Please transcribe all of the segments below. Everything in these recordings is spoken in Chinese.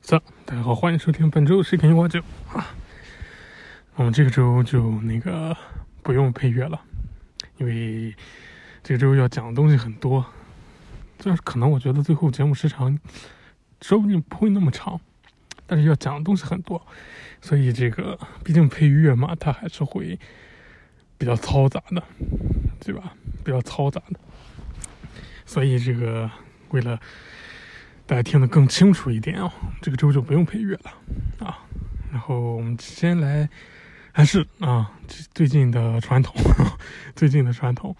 走，大家好，欢迎收听本周谁肯花酒啊。我们这个周就那个不用配乐了，因为这个周要讲的东西很多，就是可能我觉得最后节目时长说不定不会那么长，但是要讲的东西很多，所以这个毕竟配乐嘛，它还是会比较嘈杂的，对吧？比较嘈杂的，所以这个为了。大家听得更清楚一点哦，这个周就不用配乐了啊。然后我们先来，还是啊，最近的传统，最近的传统，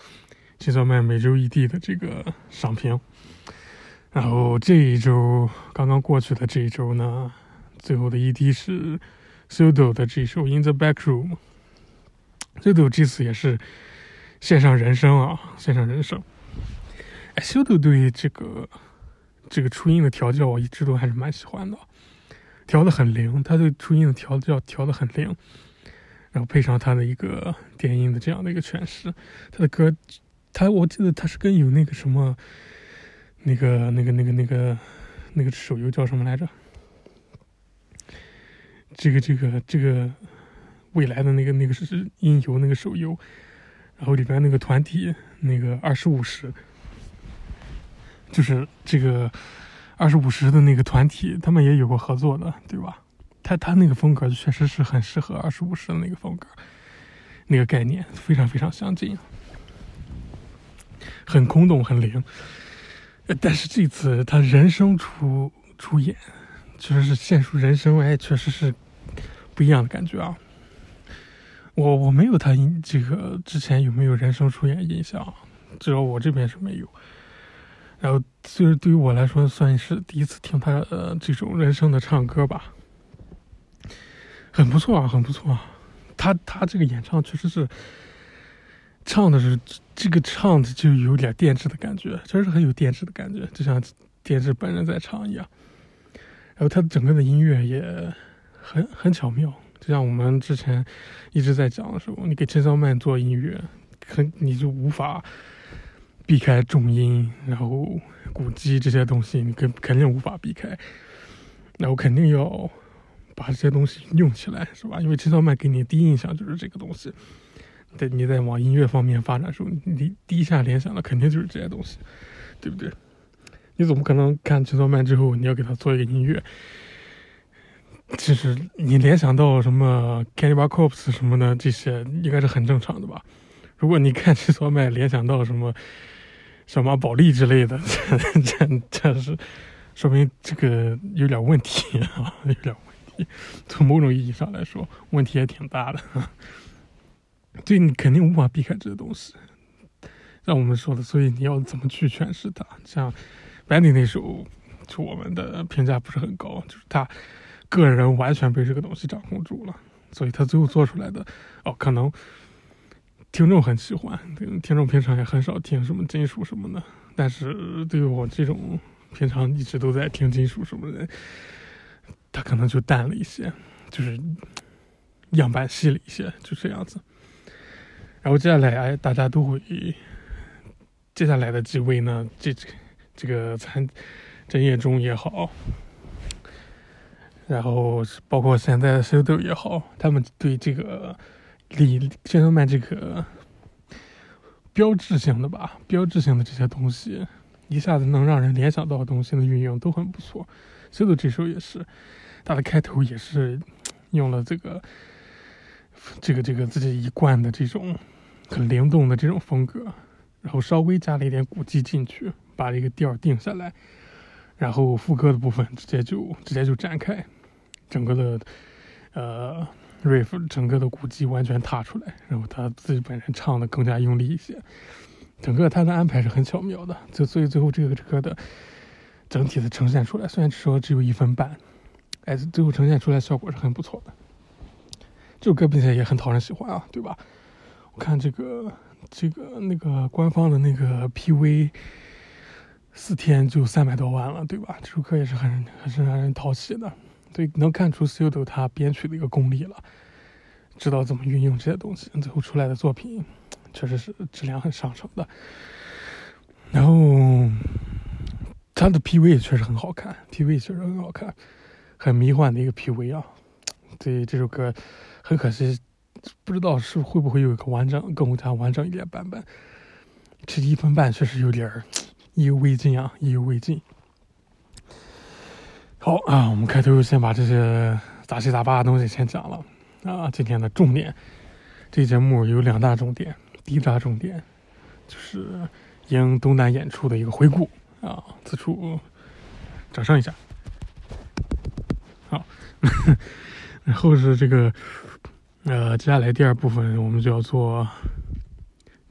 金小麦每周一地的这个赏评。然后这一周刚刚过去的这一周呢，最后的一滴是 Sudo 的这首《In the Back Room》。Sudo 这次也是线上人声啊，线上人声。哎，Sudo 对这个。这个初音的调教我一直都还是蛮喜欢的，调的很灵，他对初音的调教调的很灵，然后配上他的一个电音的这样的一个诠释，他的歌，他我记得他是跟有那个什么，那个那个那个那个那个手游叫什么来着？这个这个这个未来的那个那个是音游那个手游，然后里边那个团体那个二十五十。就是这个二十五十的那个团体，他们也有过合作的，对吧？他他那个风格确实是很适合二十五十的那个风格，那个概念非常非常相近，很空洞，很灵。但是这次他人声出出演，确实是现出人声，哎，确实是不一样的感觉啊。我我没有他这个之前有没有人声出演印象，至少我这边是没有。然后，就是对于我来说，算是第一次听他呃这种人声的唱歌吧，很不错啊，很不错啊。他他这个演唱确实是唱的是这个唱的就有点电制的感觉，确实很有电制的感觉，就像电制本人在唱一样。然后他整个的音乐也很很巧妙，就像我们之前一直在讲的时候，你给陈小曼做音乐，很你就无法。避开重音，然后鼓机这些东西，你肯肯定无法避开。然后肯定要把这些东西用起来，是吧？因为陈小麦给你第一印象就是这个东西。在你在往音乐方面发展的时候，你第一下联想的肯定就是这些东西，对不对？你怎么可能看陈小麦之后，你要给他做一个音乐？其实你联想到什么 Cannibal Corpse 什么的这些，应该是很正常的吧？如果你看陈小麦联想到什么？小马宝莉之类的，这这这是说明这个有点问题啊，有点问题。从某种意义上来说，问题也挺大的。对你肯定无法避开这些东西，像我们说的，所以你要怎么去诠释它？像 Benny 那首，就我们的评价不是很高，就是他个人完全被这个东西掌控住了，所以他最后做出来的，哦，可能。听众很喜欢，听众平常也很少听什么金属什么的。但是对于我这种平常一直都在听金属什么的，他可能就淡了一些，就是样板戏了一些，就这样子。然后接下来，哎，大家都会接下来的几位呢，这这个参郑业中也好，然后包括现在的 s 豆也好，他们对这个。李先生卖这个标志性的吧，标志性的这些东西，一下子能让人联想到的东西的运用都很不错。所以这首也是，它的开头也是用了这个这个这个自己一贯的这种很灵动的这种风格，然后稍微加了一点鼓机进去，把这个调定下来，然后副歌的部分直接就直接就展开，整个的呃。Riff 整个的鼓机完全踏出来，然后他自己本人唱的更加用力一些，整个他的安排是很巧妙的，就所以最后这个歌的整体的呈现出来，虽然说只有一分半，哎，最后呈现出来效果是很不错的。这首歌并且也很讨人喜欢啊，对吧？我看这个这个那个官方的那个 PV，四天就三百多万了，对吧？这首歌也是很很是让人讨喜的。对，能看出 s u d o 他编曲的一个功力了，知道怎么运用这些东西，最后出来的作品确实是质量很上乘的。然后他的 PV 也确实很好看，PV 确实很好看，很迷幻的一个 PV 啊。对这首歌，很可惜，不知道是会不会有一个完整、更加完整一点版本。这一分半确实有点意犹未尽啊，意犹未尽。好啊，我们开头先把这些杂七杂八的东西先讲了啊。今天的重点，这节目有两大重点，第一大重点就是迎东南演出的一个回顾啊，此处掌声一下。好。然后是这个，呃，接下来第二部分我们就要做，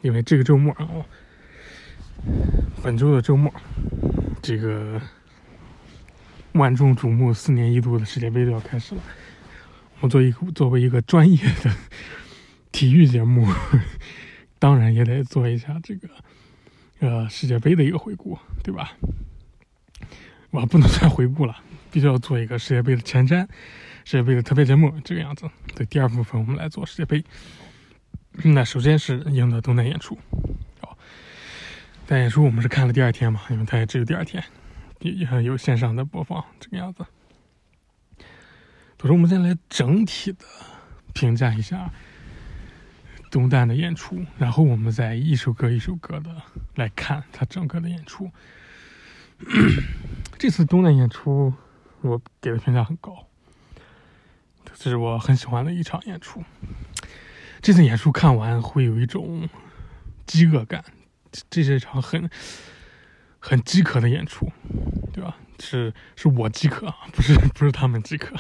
因为这个周末啊，本周的周末，这个万众瞩目、四年一度的世界杯就要开始了。我们作为一个作为一个专业的体育节目，当然也得做一下这个呃世界杯的一个回顾，对吧？我不能算回顾了，必须要做一个世界杯的前瞻。世界杯的特别节目这个样子，对第二部分我们来做世界杯。那首先是赢得东南演出，好，但演出我们是看了第二天嘛，因为它也只有第二天，也也很有线上的播放这个样子。到时我们先来整体的评价一下东旦的演出，然后我们再一首歌一首歌的来看他整个的演出。这次东旦演出我给的评价很高。这是我很喜欢的一场演出。这次演出看完会有一种饥饿感，这是一场很很饥渴的演出，对吧？是是我饥渴，不是不是他们饥渴。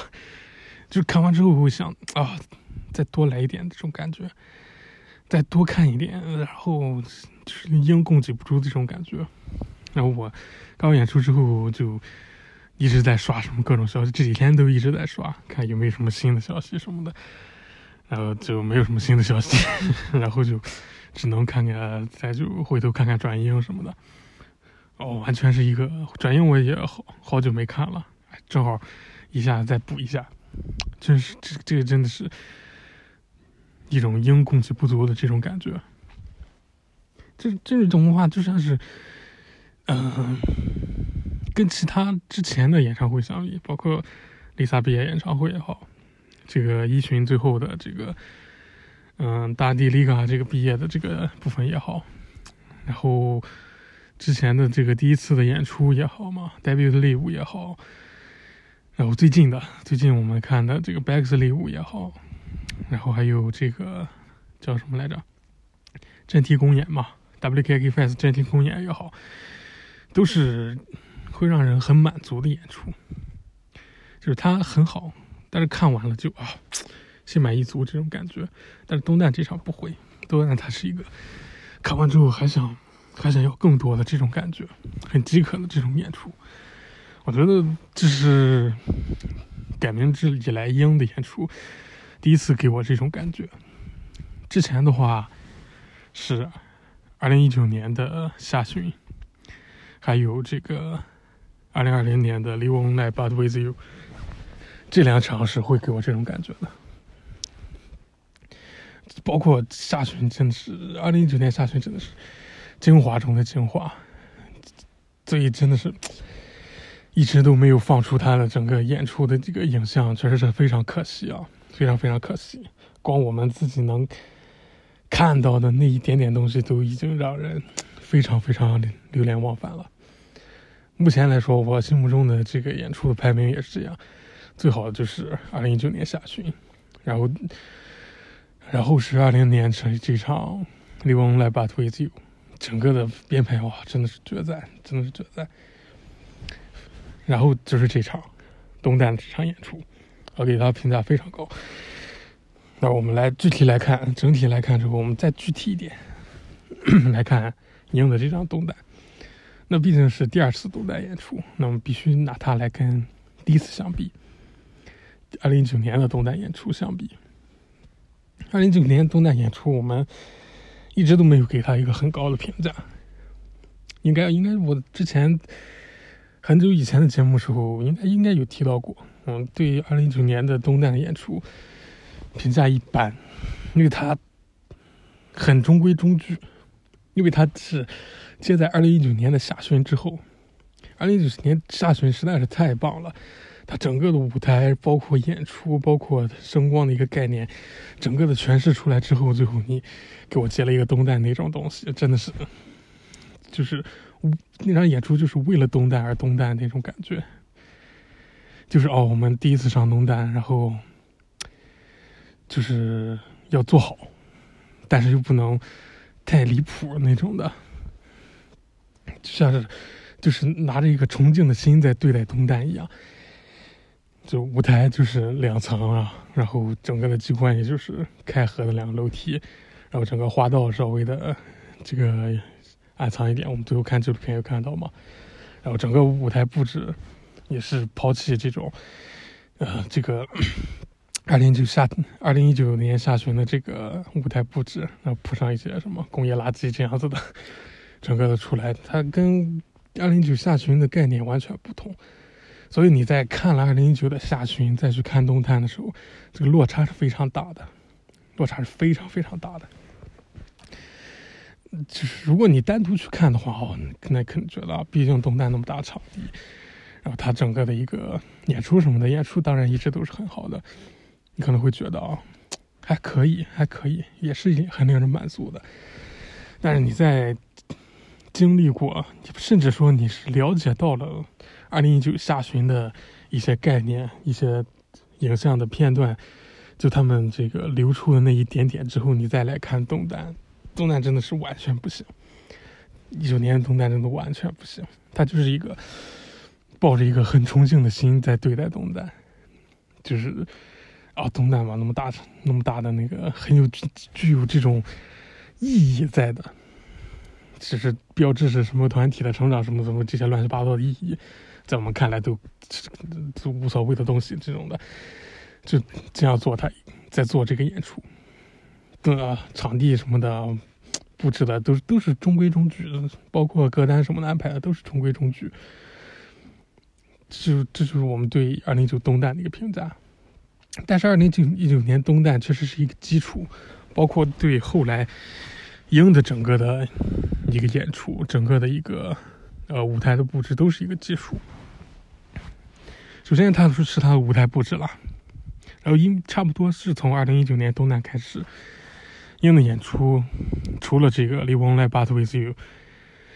就看完之后会想啊，再多来一点这种感觉，再多看一点，然后就是应供给不住这种感觉。然后我刚演出之后就。一直在刷什么各种消息，这几天都一直在刷，看有没有什么新的消息什么的，然后就没有什么新的消息，然后就只能看看，再就回头看看转英什么的。哦，完全是一个转音，我也好好久没看了，正好一下再补一下，真是这这个真的是一种音供给不足的这种感觉，这这种话就像是，嗯。跟其他之前的演唱会相比，包括丽萨毕业演唱会也好，这个一群最后的这个，嗯，大地丽卡这个毕业的这个部分也好，然后之前的这个第一次的演出也好嘛，debut live 也好，然后最近的最近我们看的这个 Bags 礼物也好，然后还有这个叫什么来着，真题公演嘛，WKK Fest 真题公演也好，都是。会让人很满足的演出，就是它很好，但是看完了就啊，心满意足这种感觉。但是东旦这场不会，东旦它是一个看完之后还想还想要更多的这种感觉，很饥渴的这种演出。我觉得这是改名之以来英的演出第一次给我这种感觉。之前的话是二零一九年的夏旬，还有这个。二零二零年的《Live On Live But With You》，这两场是会给我这种感觉的。包括下旬，真的是二零一九年下旬，真的是精华中的精华。所以真的是一直都没有放出他的整个演出的这个影像，确实是非常可惜啊，非常非常可惜。光我们自己能看到的那一点点东西，都已经让人非常非常流连忘返了。目前来说，我心目中的这个演出的排名也是这样，最好的就是二零一九年下旬，然后，然后是二零年这这场《Live On Live But With You》，整个的编排哇，真的是绝赞，真的是绝赞。然后就是这场东旦的这场演出，我给他评价非常高。那我们来具体来看，整体来看之后，我们再具体一点 来看赢的这场东旦。那毕竟是第二次东旦演出，那么必须拿它来跟第一次相比。二零一九年的东旦演出相比，二零一九年东旦演出我们一直都没有给他一个很高的评价。应该应该我之前很久以前的节目时候，应该应该有提到过，嗯，对二零一九年的东旦演出评价一般，因为他很中规中矩，因为他是。接在二零一九年的下旬之后，二零一九年下旬实在是太棒了，它整个的舞台，包括演出，包括声光的一个概念，整个的诠释出来之后，最后你给我接了一个东旦那种东西，真的是，就是那场演出就是为了东旦而东旦那种感觉，就是哦，我们第一次上东旦，然后就是要做好，但是又不能太离谱那种的，就像是就是拿着一个崇敬的心在对待东旦一样。就舞台就是两层啊，然后整个的机关也就是开合的两个楼梯，然后整个花道稍微的这个暗藏一点。我们最后看纪录片有看到嘛？然后整个舞台布置也是抛弃这种呃这个二零九夏二零一九年下旬的这个舞台布置，然后铺上一些什么工业垃圾这样子的，整个的出来，它跟二零九下旬的概念完全不同。所以你在看了二零一九的下旬，再去看东滩的时候，这个落差是非常大的，落差是非常非常大的。就是如果你单独去看的话，哦，那可能觉得，毕竟东滩那么大场地，然后它整个的一个演出什么的，演出当然一直都是很好的，你可能会觉得啊，还可以，还可以，也是很令人满足的。但是你在经历过，甚至说你是了解到了。二零一九下旬的一些概念、一些影像的片段，就他们这个流出的那一点点之后，你再来看东单，东单真的是完全不行。一九年东单真的完全不行，他就是一个抱着一个很崇敬的心在对待东单，就是啊，东单嘛，那么大、那么大的那个很有具有这种意义在的，只是标志是什么团体的成长，什么什么这些乱七八糟的意义。在我们看来都都无所谓的东西，这种的就这样做，他在做这个演出，的场地什么的布置的都都是中规中矩，包括歌单什么的安排的都是中规中矩。就这就是我们对二零一九东旦的一个评价。但是二零九一九年东旦确实是一个基础，包括对后来英的整个的一个演出，整个的一个呃舞台的布置都是一个基础。首先，他说是他的舞台布置了，然后因差不多是从二零一九年东南开始，英的演出，除了这个《Live On Live But With You》，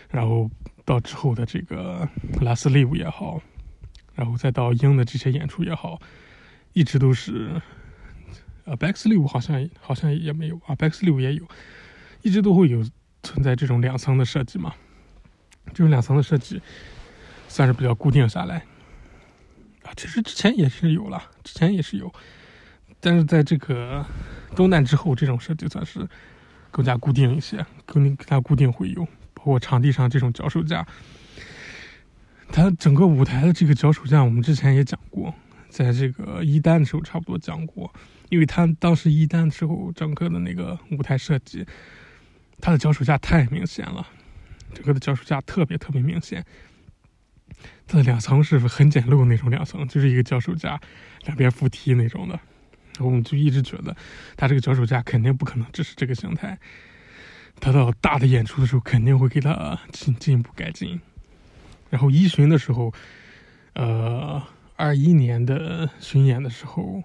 然后到之后的这个《Last Live》也好，然后再到英的这些演出也好，一直都是，呃，《Back Live》好像好像也没有啊，《Back Live》也有，一直都会有存在这种两层的设计嘛，这种两层的设计算是比较固定下来。啊，其实之前也是有了，之前也是有，但是在这个东南之后，这种设计算是更加固定一些，更更加固定会有，包括场地上这种脚手架，它整个舞台的这个脚手架，我们之前也讲过，在这个一单的时候差不多讲过，因为它当时一单的时候，整个的那个舞台设计，它的脚手架太明显了，整个的脚手架特别特别明显。它的两层是很简陋那种两层，就是一个脚手架，两边扶梯那种的。我们就一直觉得，它这个脚手架肯定不可能只是这个形态。它到大的演出的时候，肯定会给它进进一步改进。然后一巡的时候，呃，二一年的巡演的时候，我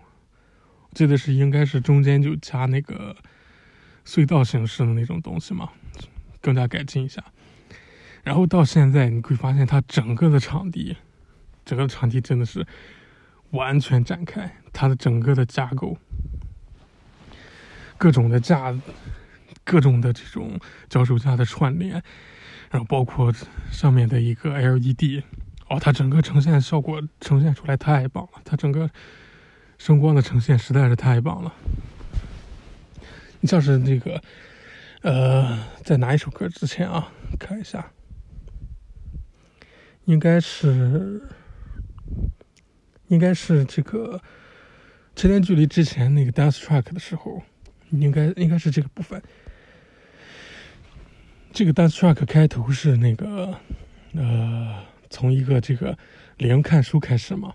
记得是应该是中间就加那个隧道形式的那种东西嘛，更加改进一下。然后到现在，你会发现它整个的场地，整个场地真的是完全展开，它的整个的架构，各种的架，各种的这种脚手架的串联，然后包括上面的一个 LED，哦，它整个呈现效果呈现出来太棒了，它整个声光的呈现实在是太棒了。你像是那个，呃，在哪一首歌之前啊？看一下。应该是，应该是这个车间距离之前那个 dance track 的时候，应该应该是这个部分。这个 dance track 开头是那个呃，从一个这个零看书开始嘛，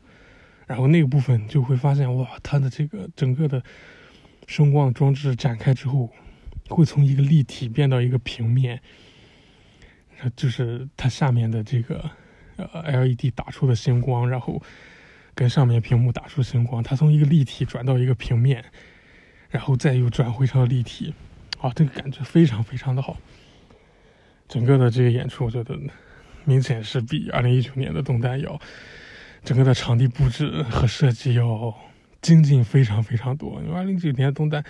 然后那个部分就会发现哇，它的这个整个的声光装置展开之后，会从一个立体变到一个平面，就是它下面的这个。呃，LED 打出的星光，然后跟上面屏幕打出星光，它从一个立体转到一个平面，然后再又转回成立体，啊，这个感觉非常非常的好。整个的这个演出，我觉得明显是比二零一九年的东单要整个的场地布置和设计要精进非常非常多。因为二零一九年东单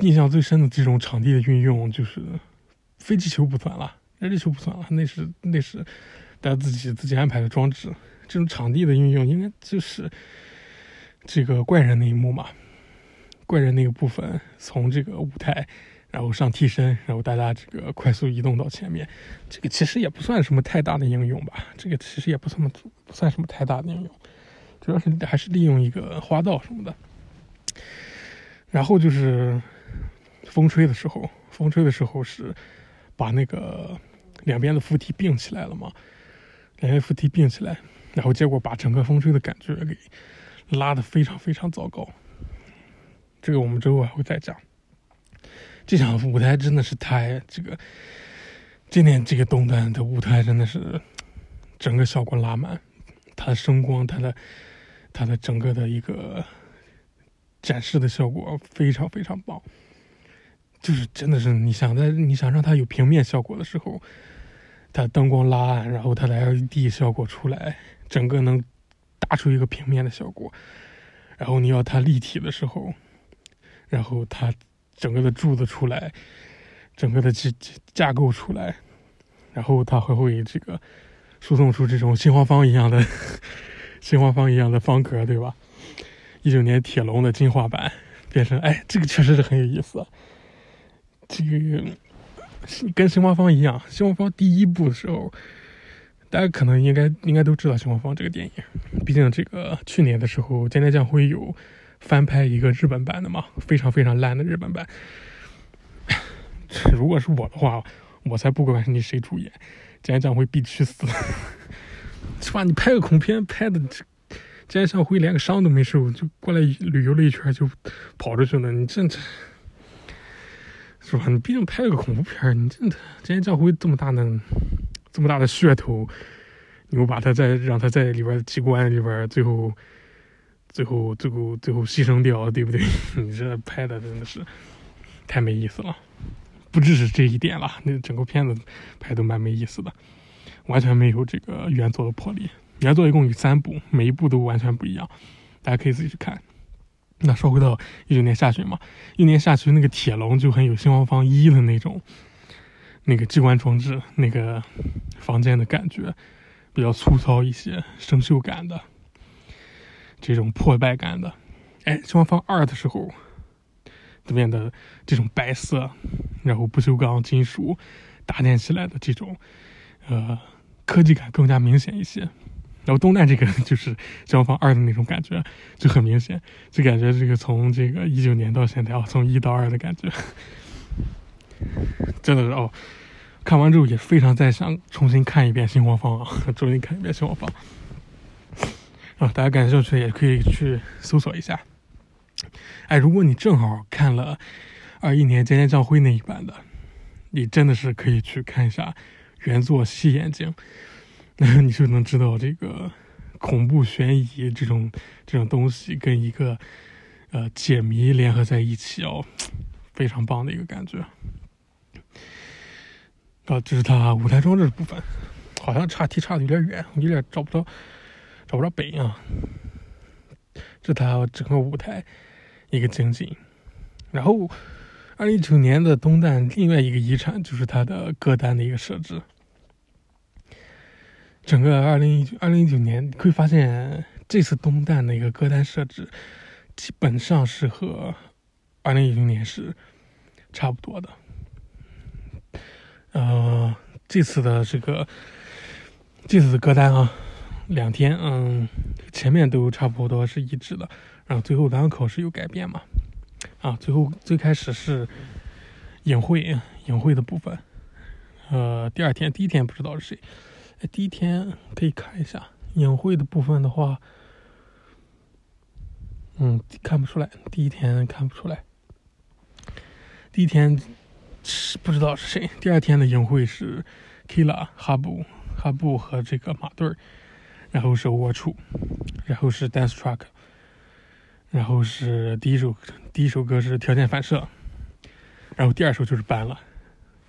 印象最深的这种场地的运用，就是飞机球不算了，热气球不算了，那是那是大家自己自己安排的装置。这种场地的运用，应该就是这个怪人那一幕嘛，怪人那个部分，从这个舞台，然后上替身，然后大家这个快速移动到前面，这个其实也不算什么太大的应用吧，这个其实也不算不算什么太大的应用，主要是还是利用一个花道什么的。然后就是风吹的时候，风吹的时候是把那个两边的扶梯并起来了嘛，两边扶梯并起来。然后结果把整个风吹的感觉给拉的非常非常糟糕，这个我们之后还会再讲。这场舞台真的是太这个，今年这个东单的舞台真的是整个效果拉满，它的声光，它的它的整个的一个展示的效果非常非常棒，就是真的是你想在你想让它有平面效果的时候，它灯光拉暗，然后它的 LED 效果出来。整个能打出一个平面的效果，然后你要它立体的时候，然后它整个的柱子出来，整个的架架构出来，然后它还会这个输送出这种新华方一样的 新华方一样的方格，对吧？一九年铁笼的进化版变成，哎，这个确实是很有意思。这个跟新华方一样，新华方第一部的时候。大家可能应该应该都知道《星光方》这个电影，毕竟这个去年的时候，菅田将会有翻拍一个日本版的嘛，非常非常烂的日本版。如果是我的话，我才不管你谁主演，菅田将会必须死，是吧？你拍个恐怖片拍的，菅田将会连个伤都没受，就过来旅游了一圈就跑出去了，你这这，是吧？你毕竟拍了个恐怖片，你这菅田将晖这么大的。这么大的噱头，你又把它再让它在里边机关里边，最后，最后，最后，最后牺牲掉，对不对？你这拍的真的是太没意思了。不只是这一点了，那整个片子拍都蛮没意思的，完全没有这个原作的魄力。原作一共有三部，每一部都完全不一样，大家可以自己去看。那说回到一九年下旬嘛，一年下旬那个铁笼就很有《新王方一》的那种。那个机关装置，那个房间的感觉比较粗糙一些，生锈感的，这种破败感的。哎，希望放二的时候，这边的这种白色，然后不锈钢金属搭建起来的这种，呃，科技感更加明显一些。然后东南这个 就是消防二的那种感觉，就很明显，就感觉这个从这个一九年到现在啊，从一到二的感觉。真的是哦，看完之后也非常再想重新看一遍《新黄方》啊，重新看一遍《新黄方》啊，大家感兴趣也可以去搜索一下。哎，如果你正好看了二一年《尖尖将辉》那一版的，你真的是可以去看一下原作《细眼睛》，你就能知道这个恐怖悬疑这种这种东西跟一个呃解谜联合在一起哦，非常棒的一个感觉。啊，这是它舞台装置的部分，好像差题差的有点远，有点找不到，找不着北啊。这是它整个舞台一个情景。然后，二零一九年的东旦另外一个遗产就是它的歌单的一个设置。整个二零一二零一九年，你会发现这次东旦的一个歌单设置，基本上是和二零一零年是差不多的。呃，这次的这个这次的歌单啊，两天，嗯，前面都差不多是一致的，然后最后两口是有改变嘛？啊，最后最开始是隐晦隐晦的部分，呃，第二天第一天不知道是谁，第一天可以看一下隐晦的部分的话，嗯，看不出来，第一天看不出来，第一天。是不知道是谁。第二天的影会是 Kila 哈布哈布和这个马队儿，然后是 w a t 然后是 Dance Track，然后是第一首第一首歌是条件反射，然后第二首就是搬了，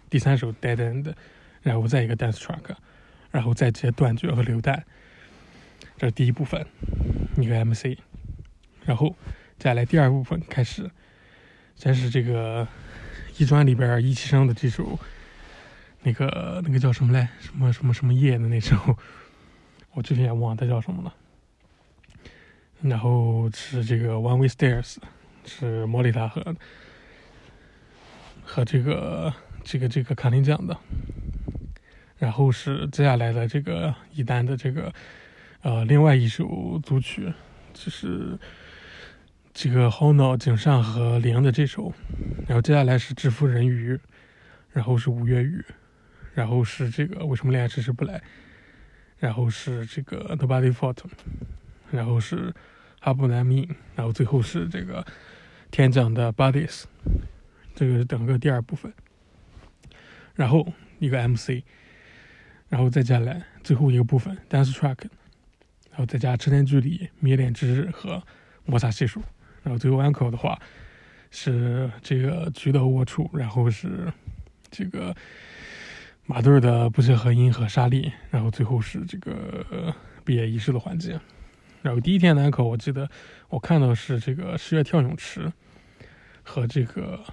第三首 Dead End，然后再一个 Dance Track，然后再接断绝和流弹，这是第一部分一个 MC，然后再来第二部分开始，先是这个一专里边一期生的这首，那个那个叫什么来，什么什么什么夜的那首。我具体也忘了它叫什么了。然后是这个 One Way Stairs，是莫里塔和和这个这个这个卡林讲的。然后是接下来的这个一单的这个呃另外一首组曲，就是这个 Hono 井上和铃的这首。然后接下来是制服人鱼，然后是五月雨，然后是这个为什么恋爱迟迟不来。然后是这个 Nobody Fault，然后是哈布南米，然后最后是这个天降的 Bodies，这个是整个第二部分。然后一个 MC，然后再加来最后一个部分 Dance Track，然后再加车间距离、迷恋之日和摩擦系数。然后最后 Uncle 的话是这个渠道握触，然后是这个。马队的不协和音和沙粒，然后最后是这个毕业仪式的环节。然后第一天的 uncle，我记得我看到是这个十月跳泳池和这个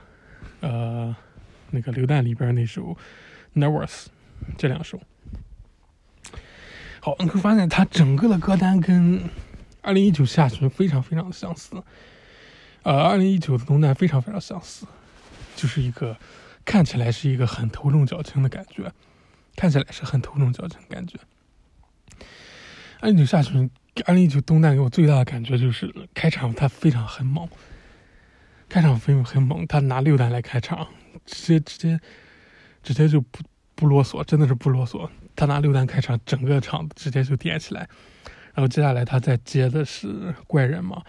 呃那个榴弹里边那首 Nervous 这两首。好，你会发现它整个的歌单跟二零一九夏旬非常非常的相似，呃，二零一九的东南非常非常相似，就是一个。看起来是一个很头重脚轻的感觉，看起来是很头重脚轻的感觉。二零一九下旬，二零一九东南给我最大的感觉就是开场他非常很猛，开场非常很猛，他拿六单来开场，直接直接直接就不不啰嗦，真的是不啰嗦。他拿六单开场，整个场直接就点起来。然后接下来他再接的是怪人嘛，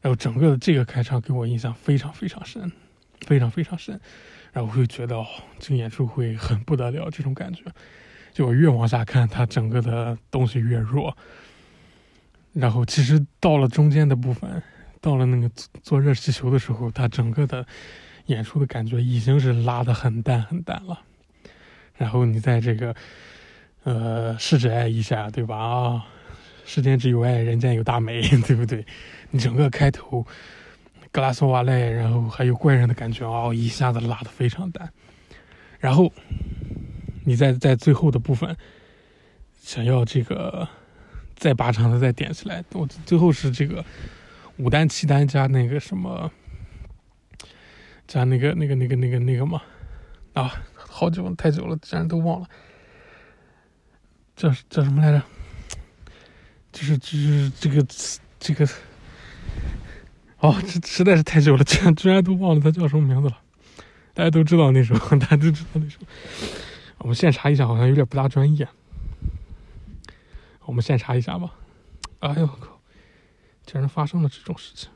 然后整个的这个开场给我印象非常非常深，非常非常深。然后我会觉得，哦，这个演出会很不得了，这种感觉。就我越往下看，他整个的东西越弱。然后其实到了中间的部分，到了那个做热气球的时候，他整个的演出的感觉已经是拉的很淡很淡了。然后你在这个，呃，试着爱一下，对吧？啊，世间只有爱，人间有大美，对不对？你整个开头。格拉斯瓦莱，然后还有怪人的感觉哦，一下子拉的非常淡。然后你在在最后的部分想要这个再把场子再点起来，我最后是这个五单七单加那个什么加那个那个那个那个那个嘛啊，好久太久了，竟然都忘了叫叫什么来着？就是就是这个这个。哦，这实在是太久了，居 然居然都忘了他叫什么名字了。大家都知道那首，大家都知道那首。我们现查一下，好像有点不大专业。我们现查一下吧。哎呦我靠！竟然发生了这种事情，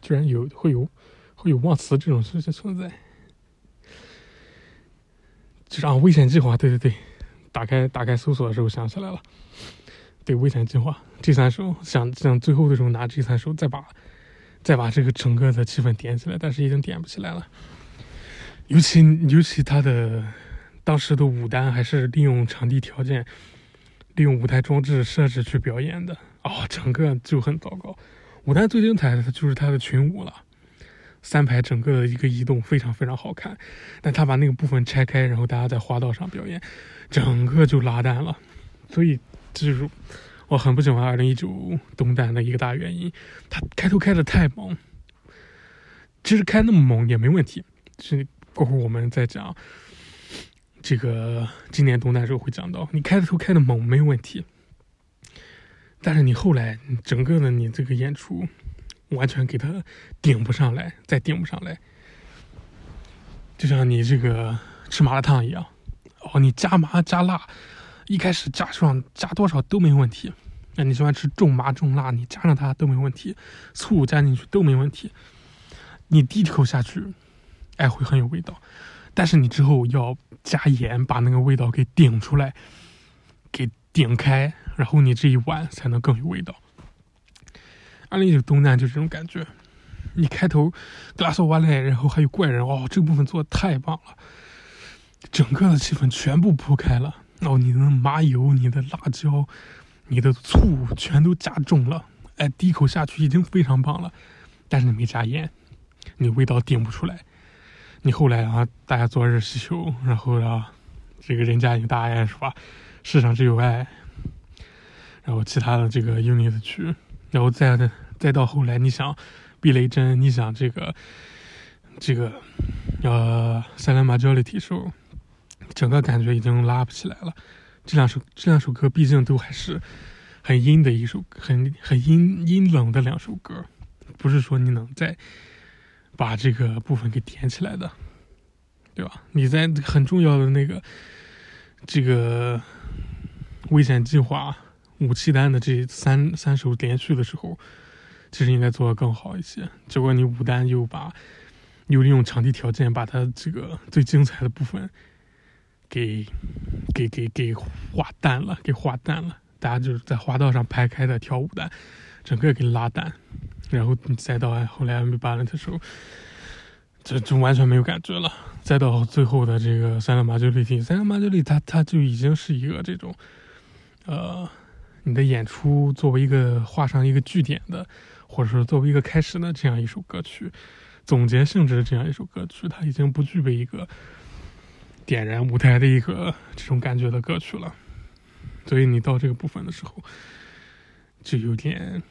居然有会有会有忘词这种事情存在。就是啊，危险计划，对对对，打开打开搜索的时候想起来了。对危险计划这三首，想想最后的时候拿这三首再把再把这个整个的气氛点起来，但是已经点不起来了。尤其尤其他的当时的舞担还是利用场地条件、利用舞台装置设置去表演的，哦，整个就很糟糕。舞台最精彩的就是他的群舞了，三排整个的一个移动非常非常好看，但他把那个部分拆开，然后大家在花道上表演，整个就拉淡了，所以。这就是我很不喜欢二零一九东单的一个大原因，他开头开的太猛。其实开那么猛也没问题，是过会儿我们再讲这个今年东单时候会讲到，你开头开的猛没有问题，但是你后来整个的你这个演出完全给他顶不上来，再顶不上来，就像你这个吃麻辣烫一样，哦，你加麻加辣。一开始加上加多少都没问题，那你喜欢吃重麻重辣，你加上它都没问题，醋加进去都没问题。你第一口下去，哎，会很有味道，但是你之后要加盐把那个味道给顶出来，给顶开，然后你这一碗才能更有味道。二零一九东南就这种感觉，你开头格拉索瓦莱，然后还有怪人，哦，这部分做的太棒了，整个的气氛全部铺开了，然后你的麻油、你的辣椒、你的醋全都加重了，哎，第一口下去已经非常棒了，但是你没加盐，你味道顶不出来。你后来啊，大家做日西修，然后啊，这个人家有大爱是吧？世上只有爱，然后其他的这个 unit 区，然后再再到后来，你想避雷针，你想这个这个呃三连马 majority 时候，整个感觉已经拉不起来了。这两首这两首歌毕竟都还是很阴的一首，很很阴阴冷的两首歌，不是说你能在。把这个部分给点起来的，对吧？你在很重要的那个这个危险计划武器单的这三三首连续的时候，其实应该做的更好一些。结果你五单又把又利用场地条件把它这个最精彩的部分给给给给划淡了，给划淡了。大家就是在滑道上排开的跳舞单，整个给拉淡。然后再到后来 M B 八的时候，就就完全没有感觉了。再到最后的这个三两马九里听，三两马九里，它它就已经是一个这种，呃，你的演出作为一个画上一个句点的，或者说作为一个开始的这样一首歌曲，总结性质的这样一首歌曲，它已经不具备一个点燃舞台的一个这种感觉的歌曲了。所以你到这个部分的时候，就有点。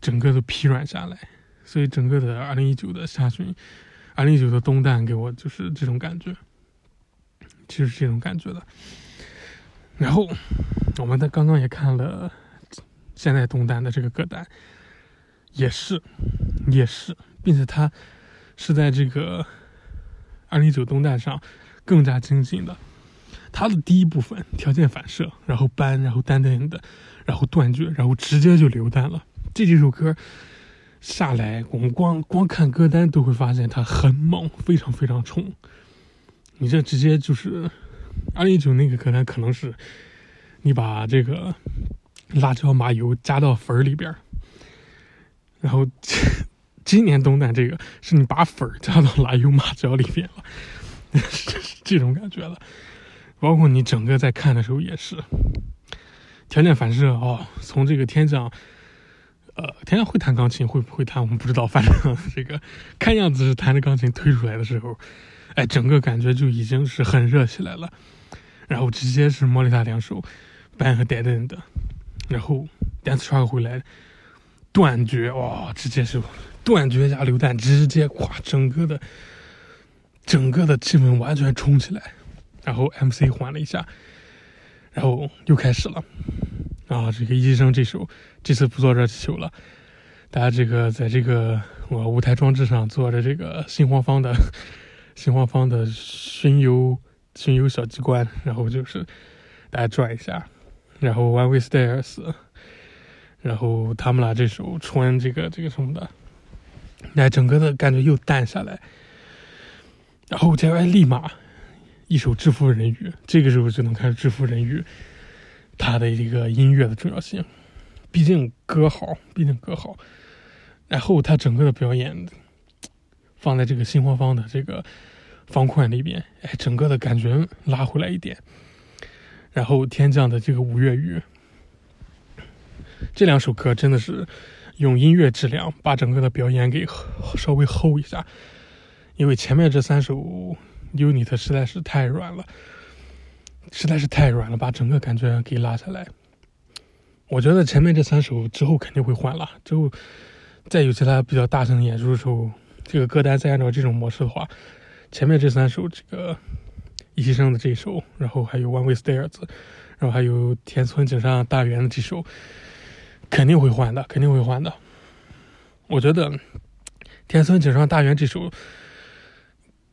整个都疲软下来，所以整个的二零一九的下旬，二零一九的东旦给我就是这种感觉，其实是这种感觉的。然后我们在刚刚也看了现在东单的这个歌单，也是也是，并且他是在这个二零一九东旦上更加精进的。他的第一部分条件反射，然后搬，然后单单的，然后断句，然后直接就流弹了。这几首歌下来，我们光光看歌单都会发现它很猛，非常非常冲。你这直接就是二零一九那个歌单，可能是你把这个辣椒麻油加到粉儿里边然后 今年冬蛋这个是你把粉加到辣油马椒里边了，是 这种感觉了。包括你整个在看的时候也是条件反射哦，从这个天降。呃，天天会弹钢琴，会不会弹我们不知道。反正 这个看样子是弹着钢琴推出来的时候，哎，整个感觉就已经是很热起来了。然后直接是莫里塔两手，ban 和 dead end，然后 dance truck 回来断绝，哇，直接是断绝加榴弹，直接咵，整个的整个的气氛完全冲起来。然后 MC 缓了一下，然后又开始了。啊，这个医生这首这次不做热气球了，大家这个在这个我舞台装置上坐着这个新黄方的新黄方的巡游巡游小机关，然后就是大家转一下，然后 One Way Stairs，然后他们俩这首穿这个这个什么的，那整个的感觉又淡下来，然后接下来立马一首制服人鱼，这个时候就能开始制服人鱼。他的一个音乐的重要性，毕竟歌好，毕竟歌好。然后他整个的表演放在这个新花方的这个方块里边，哎，整个的感觉拉回来一点。然后天降的这个五月雨，这两首歌真的是用音乐质量把整个的表演给稍微厚一下，因为前面这三首 unit 实在是太软了。实在是太软了，把整个感觉给拉下来。我觉得前面这三首之后肯定会换了，之后再有其他比较大声演出的时候，这个歌单再按照这种模式的话，前面这三首这个一期生的这首，然后还有 One Way Stairs，然后还有田村井上大原的这首，肯定会换的，肯定会换的。我觉得田村井上大原这首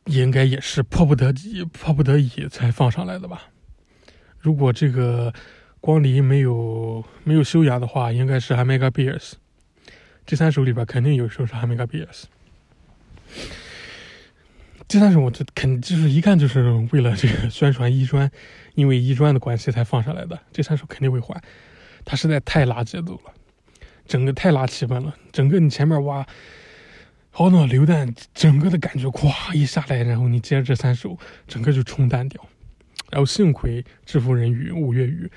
应该也是迫不得已、迫不得已才放上来的吧。如果这个光离没有没有修养的话，应该是 Hamega Bears。这三首里边肯定有一首是 Hamega Bears。这三首我这肯就是一看就是为了这个宣传一专，因为一专的关系才放上来的。这三首肯定会换，它实在太拉节奏了，整个太拉气氛了，整个你前面哇，好脑榴弹，整个的感觉咵一下来，然后你接着这三首，整个就冲淡掉。然后幸亏知府人与五月雨，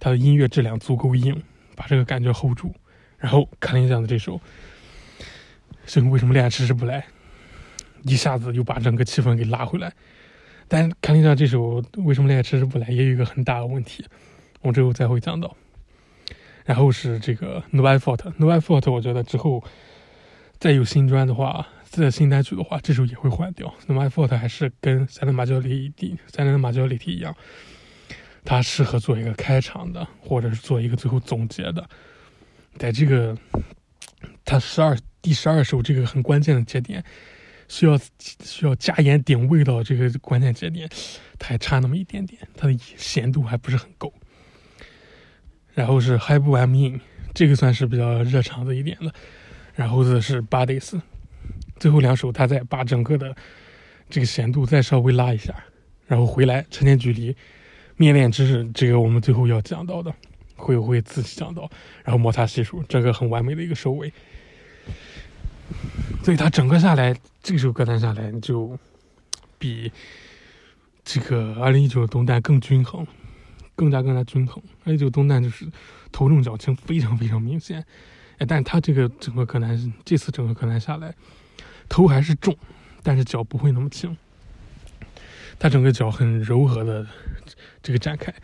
它的音乐质量足够硬，把这个感觉 hold 住。然后卡林讲的这首，是为什么恋爱迟迟不来？一下子又把整个气氛给拉回来，但看林上这首为什么恋爱迟迟不来，也有一个很大的问题，我之后再会讲到。然后是这个 No Effort，No Effort，我觉得之后再有新专的话，再新单曲的话，这首也会换掉。No Effort 还是跟《三人马交里体》《三人马交里体》一样，它适合做一个开场的，或者是做一个最后总结的。在这个它十二第十二首这个很关键的节点。需要需要加盐顶味道这个关键节点，它还差那么一点点，它的咸度还不是很够。然后是 Hi b o I'm In，这个算是比较热场的一点了。然后是 Bodies，最后两首他再把整个的这个弦度再稍微拉一下，然后回来陈年距离面恋知识，这个我们最后要讲到的，会会自己讲到。然后摩擦系数，这个很完美的一个收尾。所以他整个下来，这首歌单下来就比这个二零一九东单更均衡，更加更加均衡。二零一九东蛋就是头重脚轻，非常非常明显。哎，但是它这个整个柯南，这次整个柯南下来，头还是重，但是脚不会那么轻。他整个脚很柔和的这个展开，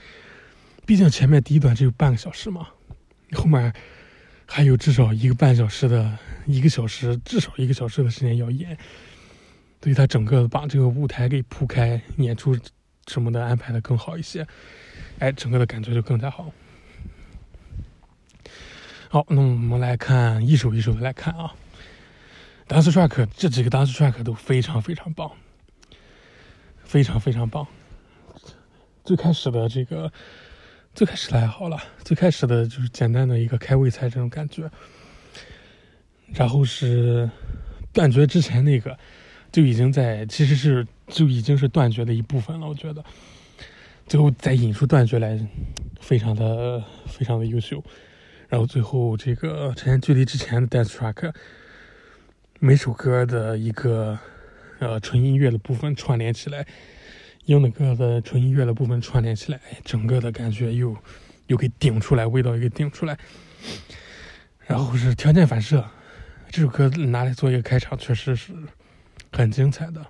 毕竟前面第一段只有半个小时嘛，后面。还有至少一个半小时的，一个小时至少一个小时的时间要演，所以他整个把这个舞台给铺开，演出什么的安排的更好一些，哎，整个的感觉就更加好。好，那我们来看一首一首的来看啊，dance track 这几个 dance track 都非常非常棒，非常非常棒。最开始的这个。最开始的还好了，最开始的就是简单的一个开胃菜这种感觉，然后是断绝之前那个就已经在其实是就已经是断绝的一部分了，我觉得最后再引出断绝来，非常的非常的优秀，然后最后这个之前距离之前的 dance track，每首歌的一个呃纯音乐的部分串联起来。用的歌的纯音乐的部分串联起来，整个的感觉又又给顶出来，味道又给顶出来。然后是条件反射，这首歌拿来做一个开场，确实是很精彩的。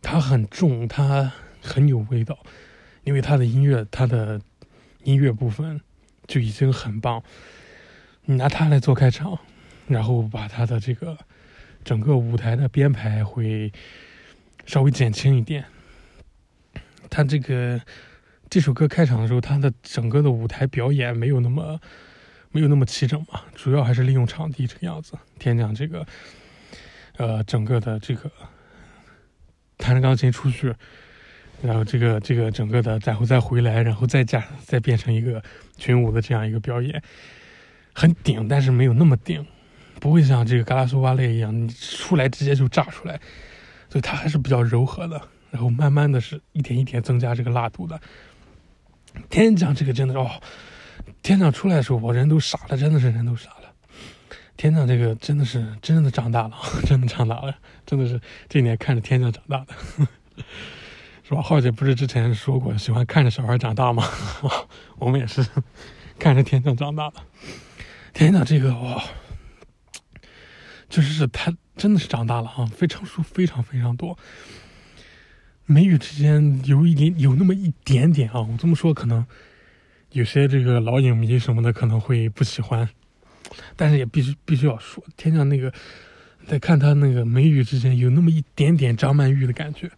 它很重，它很有味道，因为他的音乐，他的音乐部分就已经很棒。你拿它来做开场，然后把它的这个整个舞台的编排会稍微减轻一点。他这个这首歌开场的时候，他的整个的舞台表演没有那么没有那么齐整嘛，主要还是利用场地这个样子。天讲这个，呃，整个的这个弹着钢琴出去，然后这个这个整个的然后再回来，然后再加再变成一个群舞的这样一个表演，很顶，但是没有那么顶，不会像这个嘎拉苏瓦雷一样，你出来直接就炸出来，所以它还是比较柔和的。然后慢慢的是一点一点增加这个辣度的。天降这个真的是哦，天降出来的时候我人都傻了，真的是人都傻了。天降这个真的是真的长大了，真的长大了，真的是这一年看着天降长大的，是吧？浩姐不是之前说过喜欢看着小孩长大吗？我们也是看着天降长大的。天降这个哇，就是他真的是长大了啊，非常数非常非常多。眉宇之间有一点，有那么一点点啊！我这么说可能有些这个老影迷什么的可能会不喜欢，但是也必须必须要说，天降那个在看他那个眉宇之间有那么一点点张曼玉的感觉，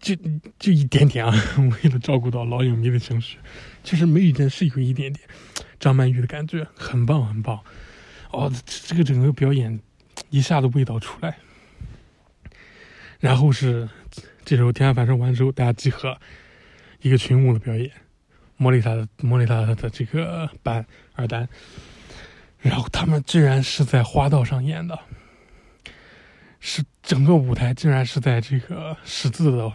就就一点点啊！为了照顾到老影迷的情绪，其实眉宇间是有一点点张曼玉的感觉，很棒很棒哦！这个整个表演一下子味道出来，然后是。这时候天下反射完之后，大家集合，一个群舞的表演，莫莉塔的莫莉塔的这个班二单，然后他们居然是在花道上演的，是整个舞台竟然是在这个十字的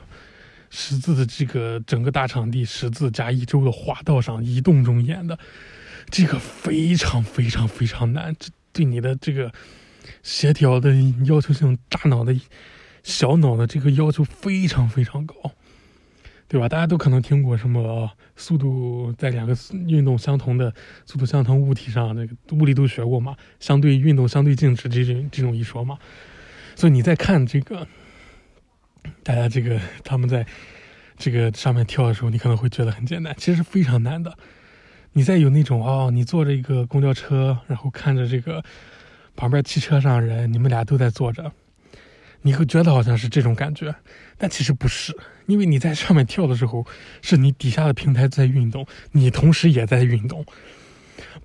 十字的这个整个大场地十字加一周的滑道上移动中演的，这个非常非常非常难，这对你的这个协调的要求性、大脑的小脑的这个要求非常非常高，对吧？大家都可能听过什么速度在两个运动相同的速度相同物体上，那个物理都学过嘛？相对运动相对静止这种这种一说嘛？所以你在看这个，大家这个他们在这个上面跳的时候，你可能会觉得很简单，其实非常难的。你再有那种哦，你坐着一个公交车，然后看着这个旁边汽车上人，你们俩都在坐着，你会觉得好像是这种感觉，但其实不是，因为你在上面跳的时候，是你底下的平台在运动，你同时也在运动。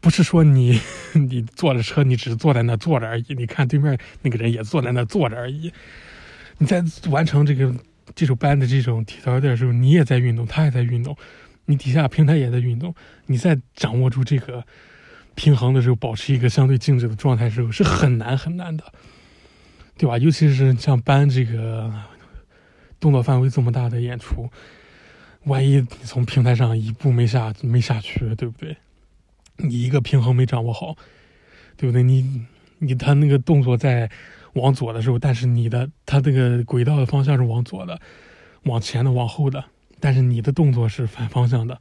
不是说你 你坐着车，你只是坐在那坐着而已。你看对面那个人也坐在那坐着而已。你在完成这个这首班的这种体操的时候，你也在运动，他也在运动，你底下平台也在运动。你在掌握住这个平衡的时候，保持一个相对静止的状态时候，是很难很难的，对吧？尤其是像班这个动作范围这么大的演出，万一你从平台上一步没下没下去，对不对？你一个平衡没掌握好，对不对？你你他那个动作在往左的时候，但是你的他这个轨道的方向是往左的，往前的，往后的，但是你的动作是反方向的。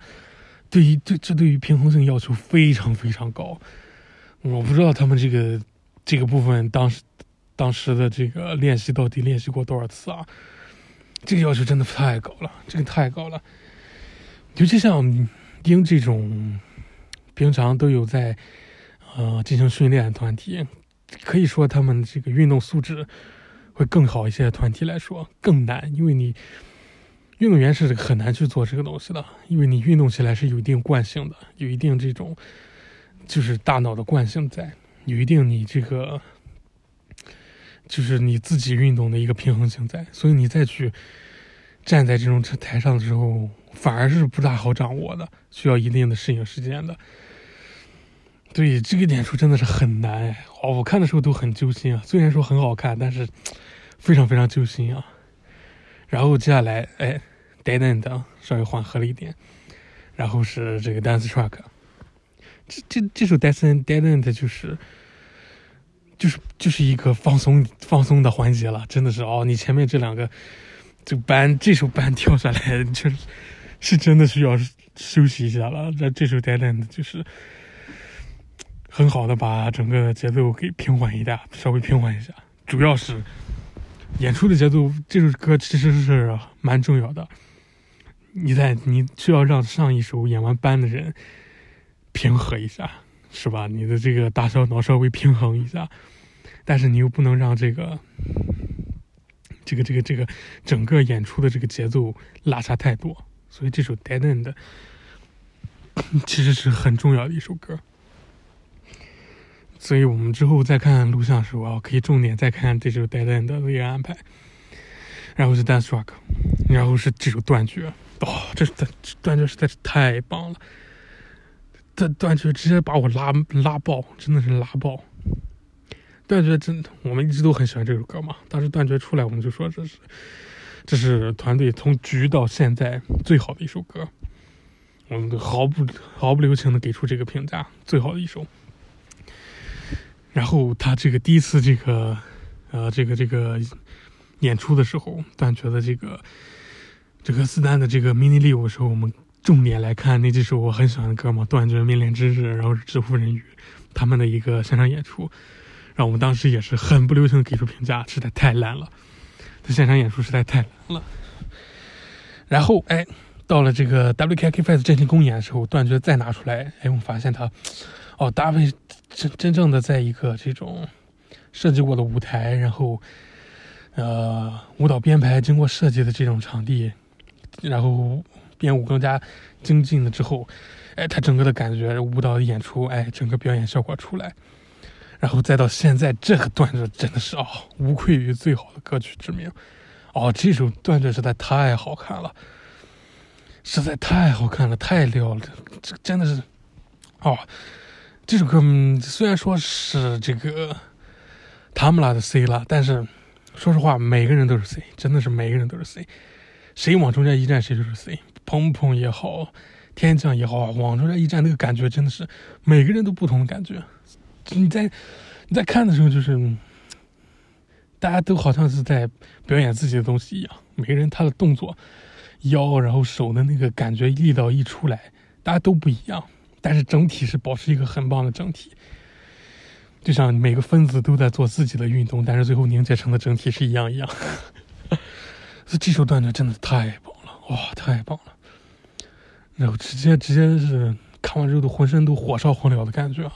对于对这对于平衡性要求非常非常高。我不知道他们这个这个部分当时当时的这个练习到底练习过多少次啊？这个要求真的太高了，这个太高了。尤其像英这种。平常都有在，呃，进行训练团体，可以说他们这个运动素质会更好一些。团体来说更难，因为你运动员是很难去做这个东西的，因为你运动起来是有一定惯性的，有一定这种就是大脑的惯性在，有一定你这个就是你自己运动的一个平衡性在，所以你再去站在这种台上的时候，反而是不大好掌握的，需要一定的适应时间的。对这个演出真的是很难哦，我看的时候都很揪心啊。虽然说很好看，但是非常非常揪心啊。然后接下来，哎，Dead End 稍微缓和了一点，然后是这个 Dance Track。这这这首 Dead End Dead End 就是就是就是一个放松放松的环节了，真的是哦。你前面这两个这班这首班 跳下来，就是是真的需要休息一下了。这这首 Dead End 就是。很好的把整个节奏给平缓一下，稍微平缓一下。主要是演出的节奏，这首歌其实是蛮重要的。你在你需要让上一首演完班的人平和一下，是吧？你的这个大小脑稍微平衡一下，但是你又不能让这个这个这个这个整个演出的这个节奏落差太多。所以这首《Dead End》其实是很重要的一首歌。所以我们之后再看录像的时候啊，可以重点再看这首《Dead End》的一个安排，然后是 Dance Rock，然后是这首断绝。哦，这断断绝实在是太棒了，这断绝直接把我拉拉爆，真的是拉爆。断绝真，我们一直都很喜欢这首歌嘛。当时断绝出来，我们就说这是这是团队从局到现在最好的一首歌，我们都毫不毫不留情的给出这个评价，最好的一首。然后他这个第一次这个，呃，这个这个演出的时候，断绝的这个这个斯丹的这个 mini live 的时候，我们重点来看那几首我很喜欢的歌嘛，断绝、命令之日，然后是致富人语他们的一个现场演出，然后我们当时也是很不留情的给出评价，实在太烂了，他现场演出实在太烂了。然后哎，到了这个 WKK Fest 真情公演的时候，断绝再拿出来，哎，我们发现他。哦，大卫真真正的在一个这种设计过的舞台，然后呃舞蹈编排经过设计的这种场地，然后编舞更加精进了之后，哎，他整个的感觉舞蹈演出，哎，整个表演效果出来，然后再到现在这个段子真的是哦，无愧于最好的歌曲之名。哦，这首段子实在太好看了，实在太好看了，太撩了，这真的是哦。这首歌虽然说是这个他们拉的 C 了，但是说实话，每个人都是 C，真的是每个人都是 C。谁往中间一站，谁就是 C。砰砰也好，天降也好，往中间一站，那个感觉真的是每个人都不同的感觉。你在你在看的时候，就是大家都好像是在表演自己的东西一样。每个人他的动作、腰，然后手的那个感觉力道一出来，大家都不一样。但是整体是保持一个很棒的整体。就像每个分子都在做自己的运动，但是最后凝结成的整体是一样一样。所 以这首段子真的太棒了，哇，太棒了！然后直接直接是看完之后都浑身都火烧火燎的感觉啊！